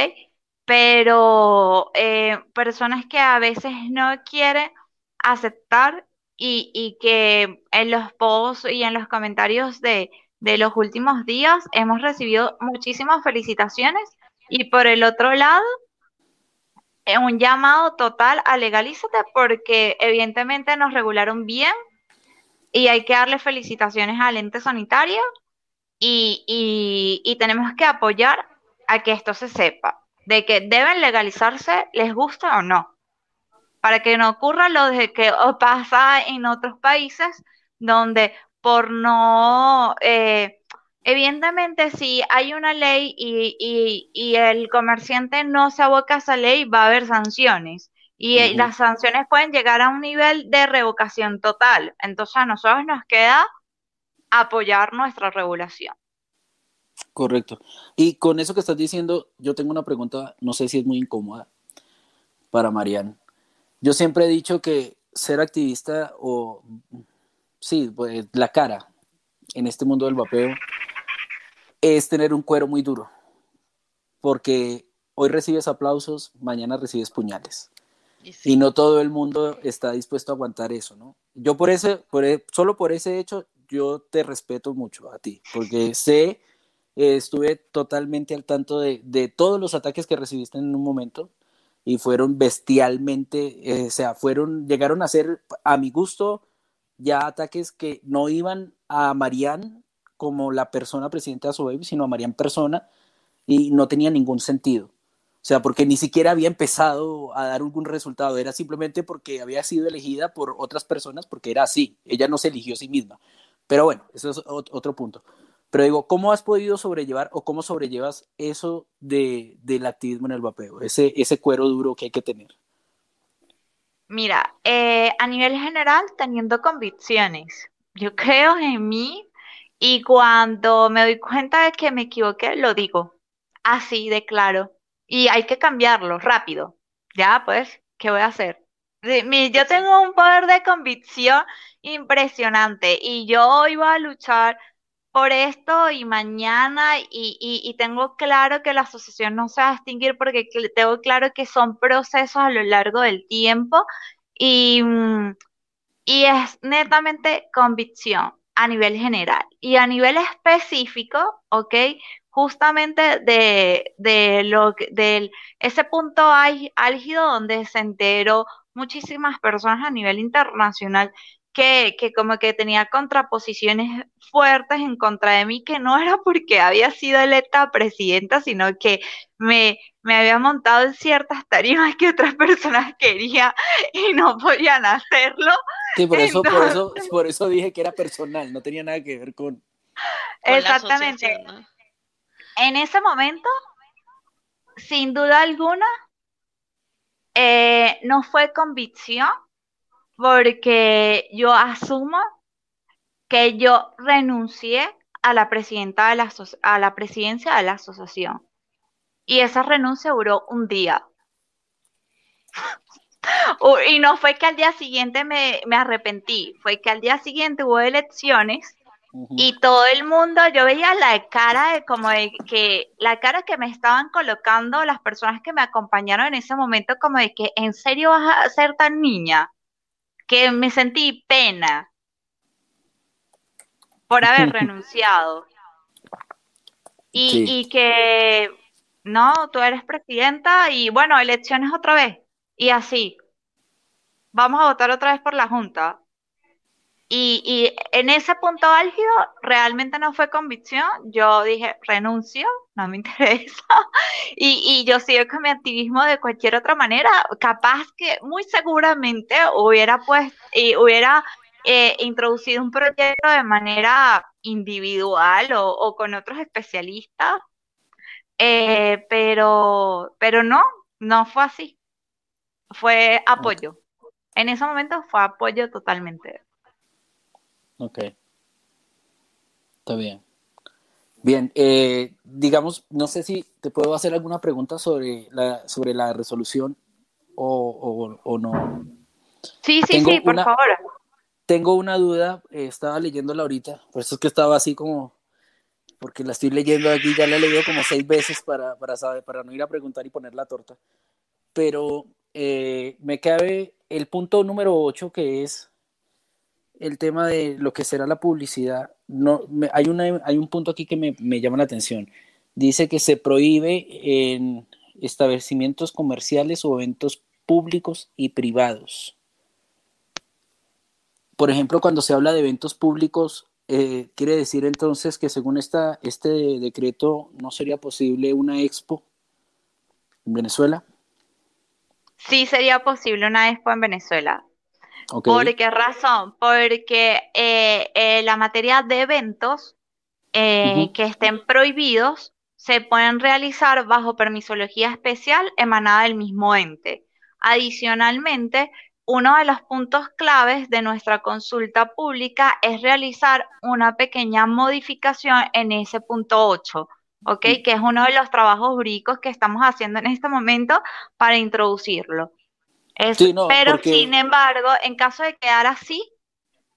Pero eh, personas que a veces no quieren aceptar y, y, que en los posts y en los comentarios de, de los últimos días hemos recibido muchísimas felicitaciones. Y por el otro lado un llamado total a legalízate porque evidentemente nos regularon bien y hay que darle felicitaciones al ente sanitario y, y, tenemos que apoyar a que esto se sepa, de que deben legalizarse, les gusta o no, para que no ocurra lo de que pasa en otros países donde por no... Eh, Evidentemente, si hay una ley y, el comerciante no se aboca a esa ley, va a haber sanciones. Y eh, las sanciones pueden llegar a un nivel de revocación total. Entonces a nosotros nos queda apoyar nuestra regulación. Correcto. Y con eso que estás diciendo, yo tengo una pregunta, no sé si es muy incómoda para Marian. Yo siempre he dicho que ser activista o, sí, pues, la cara en este mundo del vapeo es tener un cuero muy duro, porque hoy recibes aplausos, mañana recibes puñales. Y, no todo el mundo está dispuesto a aguantar eso, ¿no? Yo por ese, por, e, solo por ese hecho, yo te respeto mucho a ti, porque sé, eh, estuve totalmente al tanto de, de, todos los ataques que recibiste en un momento y fueron bestialmente, eh, o sea, fueron, llegaron a ser, a mi gusto, ya ataques que no iban a Marianne como la persona presidenta de su baby, sino a Marian persona, y no tenía ningún sentido. O sea, porque ni siquiera había empezado a dar algún resultado, era simplemente porque había sido elegida por otras personas, porque era así, ella no se eligió a sí misma. Pero bueno, eso es otro punto. Pero digo, ¿cómo has podido sobrellevar o cómo sobrellevas eso de, del activismo en el vapeo, ese, ese cuero duro que hay que tener? Mira, eh, a nivel general, teniendo convicciones. Yo creo en mí y cuando me doy cuenta de que me equivoqué, lo digo así de claro. Y hay que cambiarlo rápido. Ya, pues, ¿qué voy a hacer? Yo tengo un poder de convicción impresionante y yo iba a luchar por esto y mañana y, tengo claro que la asociación no se va a extinguir porque tengo claro que son procesos a lo largo del tiempo y, mm, y es netamente convicción a nivel general y a nivel específico, ¿ok? Justamente de, de lo del ese punto álgido donde se enteró muchísimas personas a nivel internacional que, que, como que tenía contraposiciones fuertes en contra de mí, que no era porque había sido electa presidenta, sino que me, me había montado en ciertas tarimas que otras personas querían y no podían hacerlo. Sí, por eso, por eso, por eso dije que era personal, no tenía nada que ver con. Exactamente. En ese momento, sin duda alguna, eh, no fue convicción, porque yo asumo que yo renuncié a la presidenta de la, a la presidencia de la asociación. Y esa renuncia duró un día. y no fue que al día siguiente me, arrepentí, fue que al día siguiente hubo elecciones y todo el mundo, yo veía la cara de como de que, la cara que me estaban colocando las personas que me acompañaron en ese momento, como de que, ¿en serio vas a ser tan niña? Que me sentí pena por haber renunciado. Y, y que, no, tú eres presidenta y bueno, elecciones otra vez. Y así, vamos a votar otra vez por la Junta. Y, y, en ese punto álgido realmente no fue convicción. Yo dije, renuncio, no me interesa. Y, y, yo sigo con mi activismo de cualquier otra manera. Capaz que muy seguramente hubiera pues, y hubiera eh, introducido un proyecto de manera individual o, con otros especialistas, eh, pero, pero no, no fue así. Fue apoyo. En ese momento fue apoyo totalmente. Ok. Está bien. Bien, eh, digamos, no sé si te puedo hacer alguna pregunta sobre la, sobre la resolución o, o, no. Sí, sí, sí, por favor. Tengo una duda, eh, estaba leyéndola ahorita, por eso es que estaba así como, porque la estoy leyendo aquí, ya la he leído como seis veces para, para, saber, para no ir a preguntar y poner la torta. Pero eh, me cabe el punto número 8, que es el tema de lo que será la publicidad. No, hay, una, hay un punto aquí que me, me llama la atención. Dice que se prohíbe en establecimientos comerciales o eventos públicos y privados por ejemplo, cuando se habla de eventos públicos, eh, quiere decir entonces que según esta, este decreto no sería posible una expo en Venezuela. Sí, sería posible una expo en Venezuela. ¿Por qué razón? Porque eh, eh, la materia de eventos que estén prohibidos se pueden realizar bajo permisología especial emanada del mismo ente. Adicionalmente, uno de los puntos claves de nuestra consulta pública es realizar una pequeña modificación en ese punto 8, ¿ok? Que es uno de los trabajos jurídicos que estamos haciendo en este momento para introducirlo. Pero sin embargo, en caso de quedar así,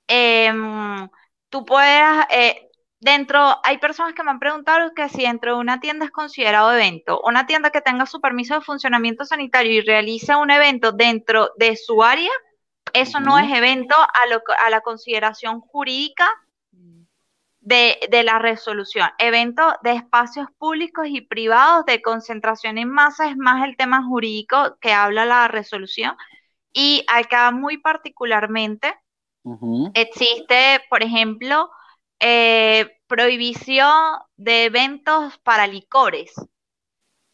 em, tú puedes, eh, Dentro, hay personas que me han preguntado que si dentro de una tienda es considerado evento, una tienda que tenga su permiso de funcionamiento sanitario y realice un evento dentro de su área, eso no es evento a, la consideración jurídica de, la resolución. Evento de espacios públicos y privados de concentración en masa es más el tema jurídico que habla la resolución. Y acá muy particularmente existe, por ejemplo, eh, prohibición de eventos para licores.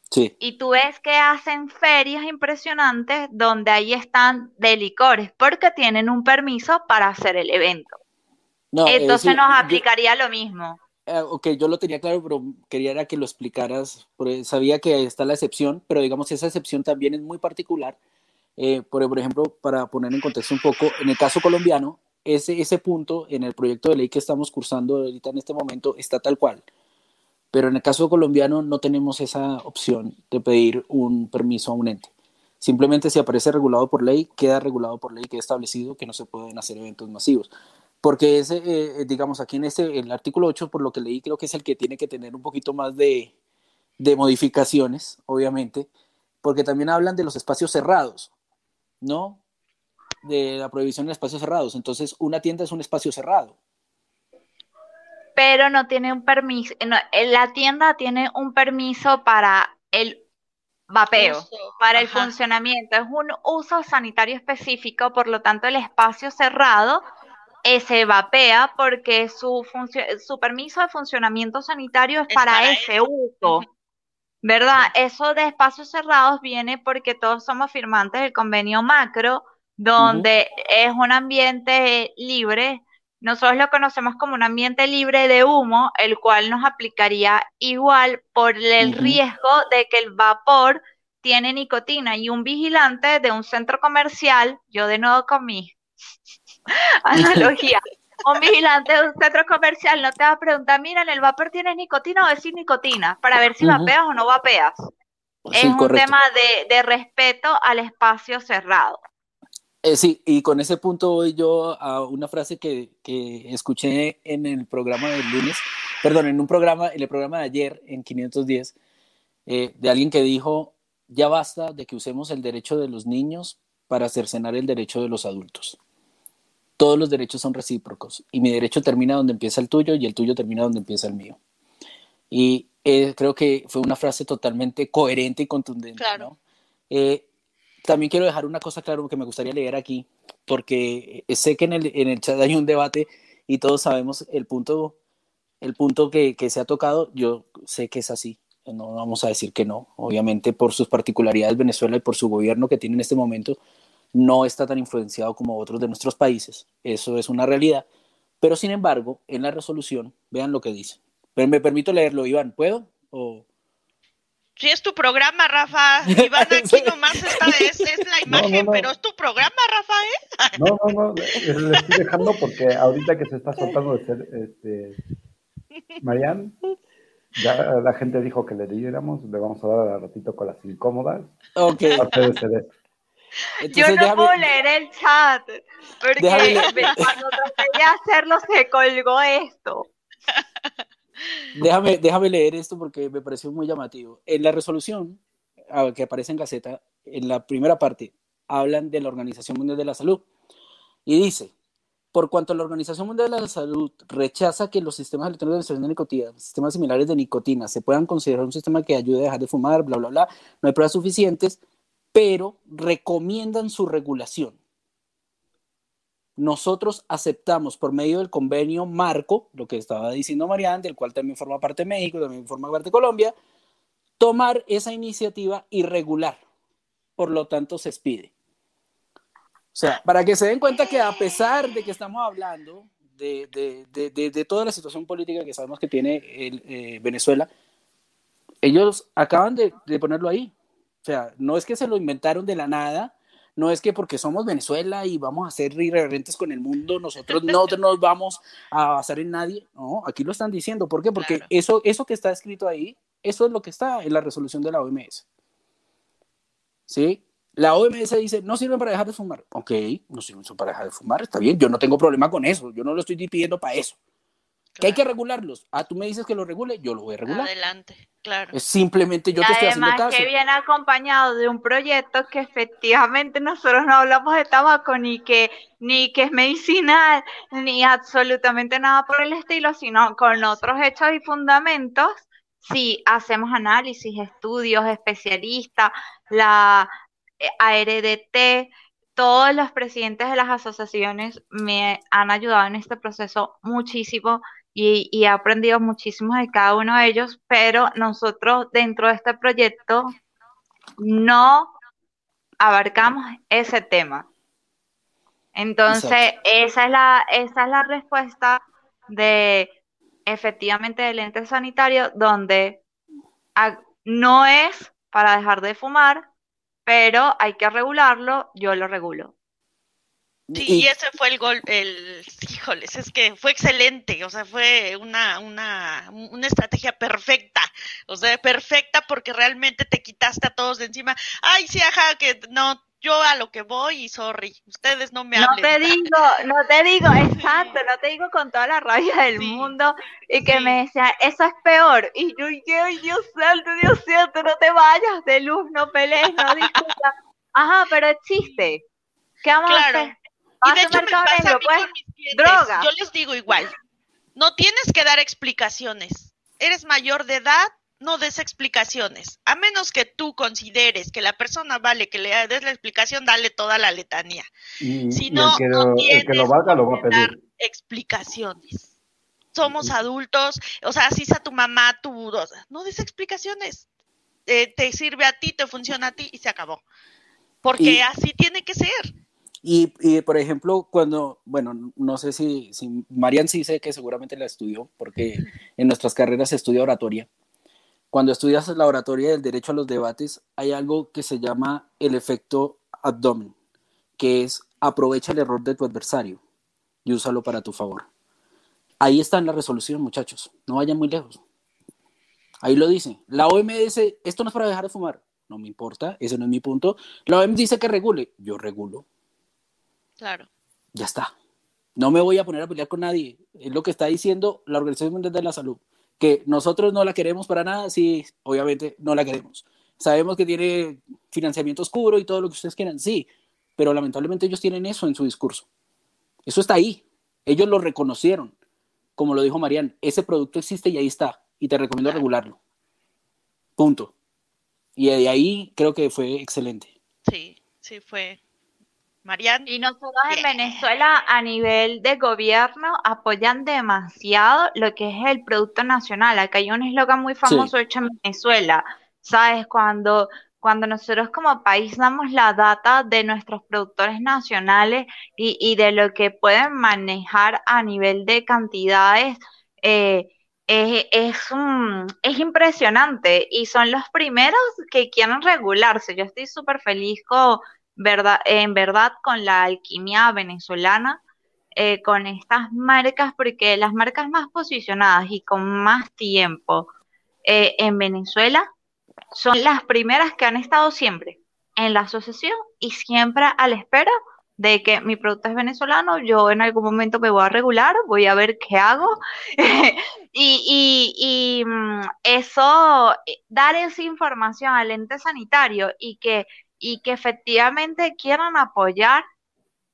Sí. Y tú ves que hacen ferias impresionantes donde ahí están de licores porque tienen un permiso para hacer el evento. Entonces nos aplicaría lo mismo. Eh, ok, yo lo tenía claro, pero quería que lo explicaras, porque sabía que está la excepción, pero digamos esa excepción también es muy particular. Eh, por, por ejemplo, para poner en contexto un poco, en el caso colombiano, ese, ese punto en el proyecto de ley que estamos cursando ahorita en este momento está tal cual. Pero en el caso colombiano no tenemos esa opción de pedir un permiso a un ente. Simplemente si aparece regulado por ley, queda regulado por ley, queda establecido que no se pueden hacer eventos masivos. Porque ese, eh, digamos, aquí en este, el artículo 8, por lo que leí, creo que es el que tiene que tener un poquito más de, de modificaciones, obviamente, porque también hablan de los espacios cerrados, ¿no? de la prohibición de espacios cerrados. Entonces, una tienda es un espacio cerrado. Pero no tiene un permiso, eh, la tienda tiene un permiso para el vapeo, para el funcionamiento. Es un uso sanitario específico, por lo tanto, el espacio cerrado eh, se vapea porque su, su permiso de funcionamiento sanitario es, para, ese uso. ¿Verdad? Eso de espacios cerrados viene porque todos somos firmantes del convenio macro donde es un ambiente libre. Nosotros lo conocemos como un ambiente libre de humo, el cual nos aplicaría igual por el riesgo de que el vapor tiene nicotina y un vigilante de un centro comercial, yo de nuevo con mi analogía, un vigilante de un centro comercial no te va a preguntar, mira, el vapor tiene nicotina o decir nicotina, para ver si vapeas o no vapeas. es un tema de, de respeto al espacio cerrado. Eh, sí, y con ese punto voy yo a una frase que, que, escuché en el programa del lunes, perdón, en un programa, en el programa de ayer, en 510, eh, de alguien que dijo, ya basta de que usemos el derecho de los niños para cercenar el derecho de los adultos. Todos los derechos son recíprocos y mi derecho termina donde empieza el tuyo y el tuyo termina donde empieza el mío. Y eh, creo que fue una frase totalmente coherente y contundente. Claro. ¿no? también quiero dejar una cosa claro que me gustaría leer aquí, porque sé que en el, en el chat hay un debate y todos sabemos el punto, el punto que, que se ha tocado. Yo sé que es así, no vamos a decir que no. Obviamente, por sus particularidades, Venezuela y por su gobierno que tiene en este momento, no está tan influenciado como otros de nuestros países. Eso es una realidad. Pero sin embargo, en la resolución, vean lo que dice. Pero me permito leerlo, Iván, ¿puedo? O... Sí, es tu programa, Rafa. Iván aquí nomás está, es, es la imagen, pero es tu programa, Rafa, ¿eh? No, no, no, le estoy dejando porque ahorita que se está soltando de ser, este, Marian, ya la gente dijo que le diéramos, le vamos a dar a ratito con las incómodas. Ok. Yo no puedo leer el chat, porque cuando traté de hacerlo se colgó esto. Déjame, déjame leer esto porque me pareció muy llamativo. En la resolución que aparece en Gaceta, en la primera parte, hablan de la Organización Mundial de la Salud y dice, por cuanto la Organización Mundial de la Salud rechaza que los sistemas electrónicos de nicotina, sistemas similares de nicotina, se puedan considerar un sistema que ayude a dejar de fumar, bla, bla, bla, no hay pruebas suficientes, pero recomiendan su regulación. Nosotros aceptamos por medio del convenio marco, lo que estaba diciendo Marianne, del cual también forma parte México, también forma parte Colombia, tomar esa iniciativa y regular. Por lo tanto, se expide. O sea, para que se den cuenta que a pesar de que estamos hablando de, toda la situación política que sabemos que tiene eh, Venezuela, ellos acaban de ponerlo ahí. O sea, no es que se lo inventaron de la nada, no es que porque somos Venezuela y vamos a ser irreverentes con el mundo, nosotros no nos vamos a basar en nadie. No, aquí lo están diciendo. ¿Por qué? Porque eso, eso que está escrito ahí, eso es lo que está en la resolución de la OMS. ¿Sí? La OMS dice, no sirven para dejar de fumar. Ok, no sirven para dejar de fumar, está bien, yo no tengo problema con eso, yo no lo estoy pidiendo para eso. Que hay que regularlos. Ah, tú me dices que lo regule, yo lo voy a regular. Adelante, claro. Es simplemente yo te estoy haciendo caso. que viene acompañado de un proyecto que efectivamente nosotros no hablamos de tabaco ni que ni que es medicinal ni absolutamente nada por el estilo, sino con otros hechos y fundamentos. Si hacemos análisis, estudios, especialistas, la eh, ARDT, todos los presidentes de las asociaciones me han ayudado en este proceso muchísimo y, he aprendido muchísimo de cada uno de ellos, pero nosotros dentro de este proyecto no abarcamos ese tema. Entonces, esa es, la, esa es la respuesta de efectivamente del ente sanitario, donde no es para dejar de fumar, pero hay que regularlo, yo lo regulo. Sí, y, ese fue el gol, el, híjoles, es que fue excelente, o sea, fue una, una, una estrategia perfecta, o sea, perfecta porque realmente te quitaste a todos de encima. Ay, sí, ajá, que no, yo a lo que voy y sorry, ustedes no me hablen. No te digo, no te digo, exacto, no te digo con toda la rabia del mundo y que me decía, eso es peor. Y yo, ay, Dios santo, Dios santo, no te vayas de luz, no pelees, no discutas. Ajá, pero es chiste. ¿Qué vamos a hacer? Y de hecho me pasa a mí pues, con mis clientes. Yo les digo igual, no tienes que dar explicaciones. Eres mayor de edad, no des explicaciones. A menos que tú consideres que la persona vale que le des la explicación, dale toda la letanía. si no, no tienes que dar explicaciones. Somos adultos, o sea, si es a tu mamá, tú, no des explicaciones. Eh, te sirve a ti, te funciona a ti y se acabó. Porque así tiene que ser. Y, y, por ejemplo, cuando, bueno, no sé si, si Marian sí sé que seguramente la estudió, porque en nuestras carreras se estudia oratoria. Cuando estudias la oratoria del derecho a los debates, hay algo que se llama el efecto abdomen, que es aprovecha el error de tu adversario y úsalo para tu favor. Ahí está en la resolución, muchachos, no vayan muy lejos. Ahí lo dice. La OMS, esto no es para dejar de fumar. No me importa, ese no es mi punto. La OMS dice que regule, yo regulo. Claro. Ya está. No me voy a poner a pelear con nadie. Es lo que está diciendo la Organización Mundial de la Salud. Que nosotros no la queremos para nada, sí, obviamente no la queremos. Sabemos que tiene financiamiento oscuro y todo lo que ustedes quieran, sí, pero lamentablemente ellos tienen eso en su discurso. Eso está ahí. Ellos lo reconocieron. Como lo dijo Marian, ese producto existe y ahí está. Y te recomiendo regularlo. Punto. Y de ahí creo que fue excelente. Sí, sí, fue, Marian. Y nosotros en Venezuela a nivel de gobierno apoyan demasiado lo que es el producto nacional. Acá hay un eslogan muy famoso hecho en Venezuela. ¿Sabes? Cuando cuando nosotros como país damos la data de nuestros productores nacionales y, de lo que pueden manejar a nivel de cantidades, eh, es, es, impresionante y son los primeros que quieren regularse. Yo estoy súper feliz con, verdad, en verdad con la alquimia venezolana, eh, con estas marcas, porque las marcas más posicionadas y con más tiempo eh, en Venezuela son las primeras que han estado siempre en la asociación y siempre a la espera de que mi producto es venezolano, yo en algún momento me voy a regular, voy a ver qué hago. y, y, mm, eso, eh, dar esa información al ente sanitario y que, y que efectivamente quieran apoyar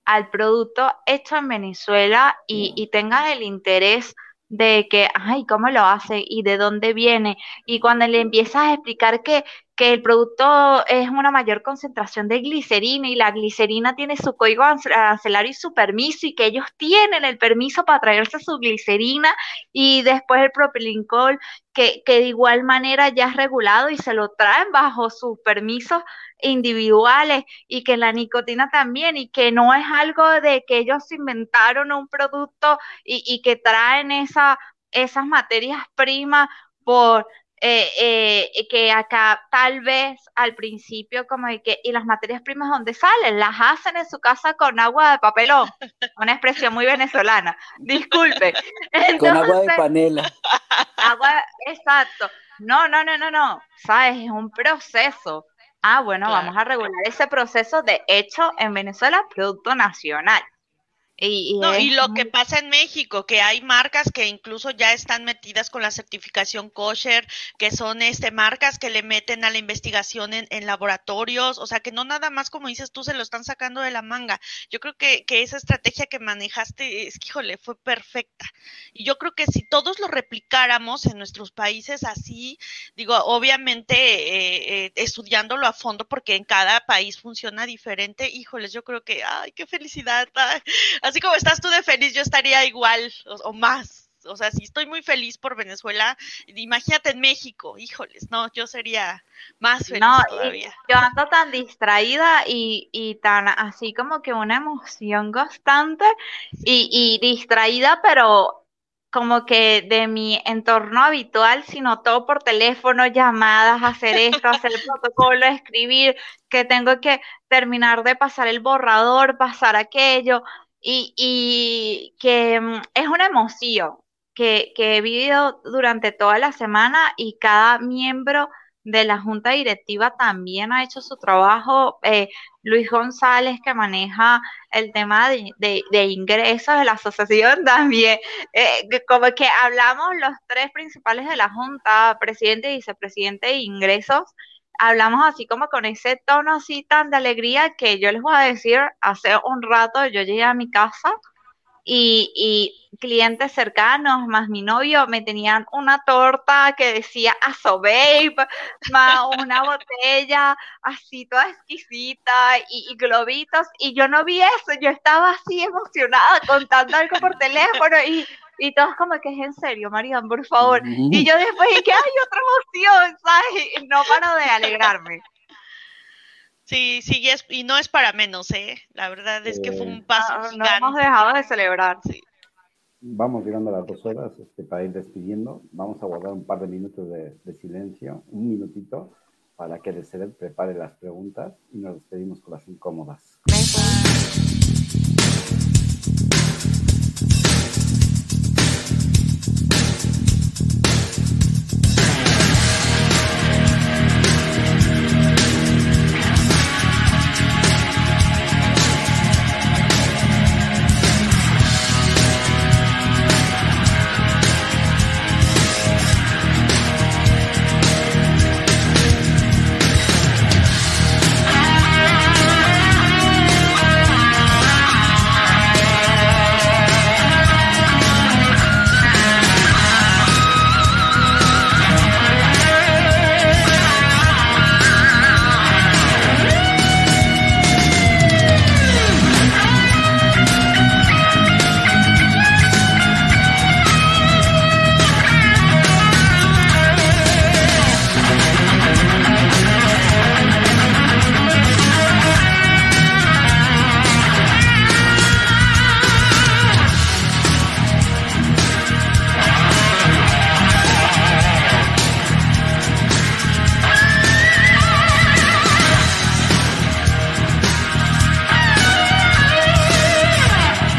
al producto hecho en Venezuela y, y tengan el interés de que, ay, ¿cómo lo hace? ¿Y de dónde viene? Y cuando le empiezas a explicar que, que el producto es una mayor concentración de glicerina y la glicerina tiene su código arancelario y su permiso y que ellos tienen el permiso para traerse su glicerina y después el propilincol que, que de igual manera ya es regulado y se lo traen bajo sus permisos individuales y que la nicotina también y que no es algo de que ellos inventaron un producto y, y que traen esa, esas materias primas por eh, eh, que acá tal vez al principio como que, ¿y las materias primas dónde salen? Las hacen en su casa con agua de papelón, una expresión muy venezolana, disculpe. con agua de panela. Agua, exacto. No, no, no, no, no, sabes, es un proceso. Ah, bueno, vamos a regular ese proceso de hecho en Venezuela, producto nacional. Y, no, y lo que pasa en México, que hay marcas que incluso ya están metidas con la certificación kosher, que son este marcas que le meten a la investigación en, en, laboratorios, o sea que no nada más como dices tú se lo están sacando de la manga. Yo creo que, que esa estrategia que manejaste, es que híjole, fue perfecta. Y yo creo que si todos lo replicáramos en nuestros países así, digo, obviamente eh, eh, estudiándolo a fondo, porque en cada país funciona diferente, híjoles, yo creo que, ay, qué felicidad. Así como estás tú de feliz, yo estaría igual o, más. O sea, si estoy muy feliz por Venezuela, imagínate en México, híjoles, no, yo sería más feliz todavía. Yo ando tan distraída y, y tan así como que una emoción constante y, y distraída, pero como que de mi entorno habitual, sino todo por teléfono, llamadas, hacer esto, hacer el protocolo, escribir, que tengo que terminar de pasar el borrador, pasar aquello, y, que mm, es una emoción que, he vivido durante toda la semana y cada miembro de la junta directiva también ha hecho su trabajo. Eh, Luis González, que maneja el tema de, ingresos de la asociación, también, eh, como que hablamos los tres principales de la junta, presidente, vicepresidente e ingresos, hablamos así como con ese tono así tan de alegría que yo les voy a decir, hace un rato yo llegué a mi casa y, y clientes cercanos, más mi novio, me tenían una torta que decía Aso Babe, más una botella así toda exquisita y, y, globitos, y yo no vi eso, yo estaba así emocionada contando algo por teléfono y y todos como que es en serio, Marian, por favor. Y yo después dije, hay otra emoción, ¿sabes? No paro de alegrarme. Sí, sí, y, no es para menos, ¿eh? La verdad es que fue un paso no, hemos dejado de celebrar. Sí. Vamos llegando a las dos horas este, para ir despidiendo. Vamos a guardar un par de minutos de, silencio, un minutito, para que el prepare las preguntas y nos despedimos con las incómodas.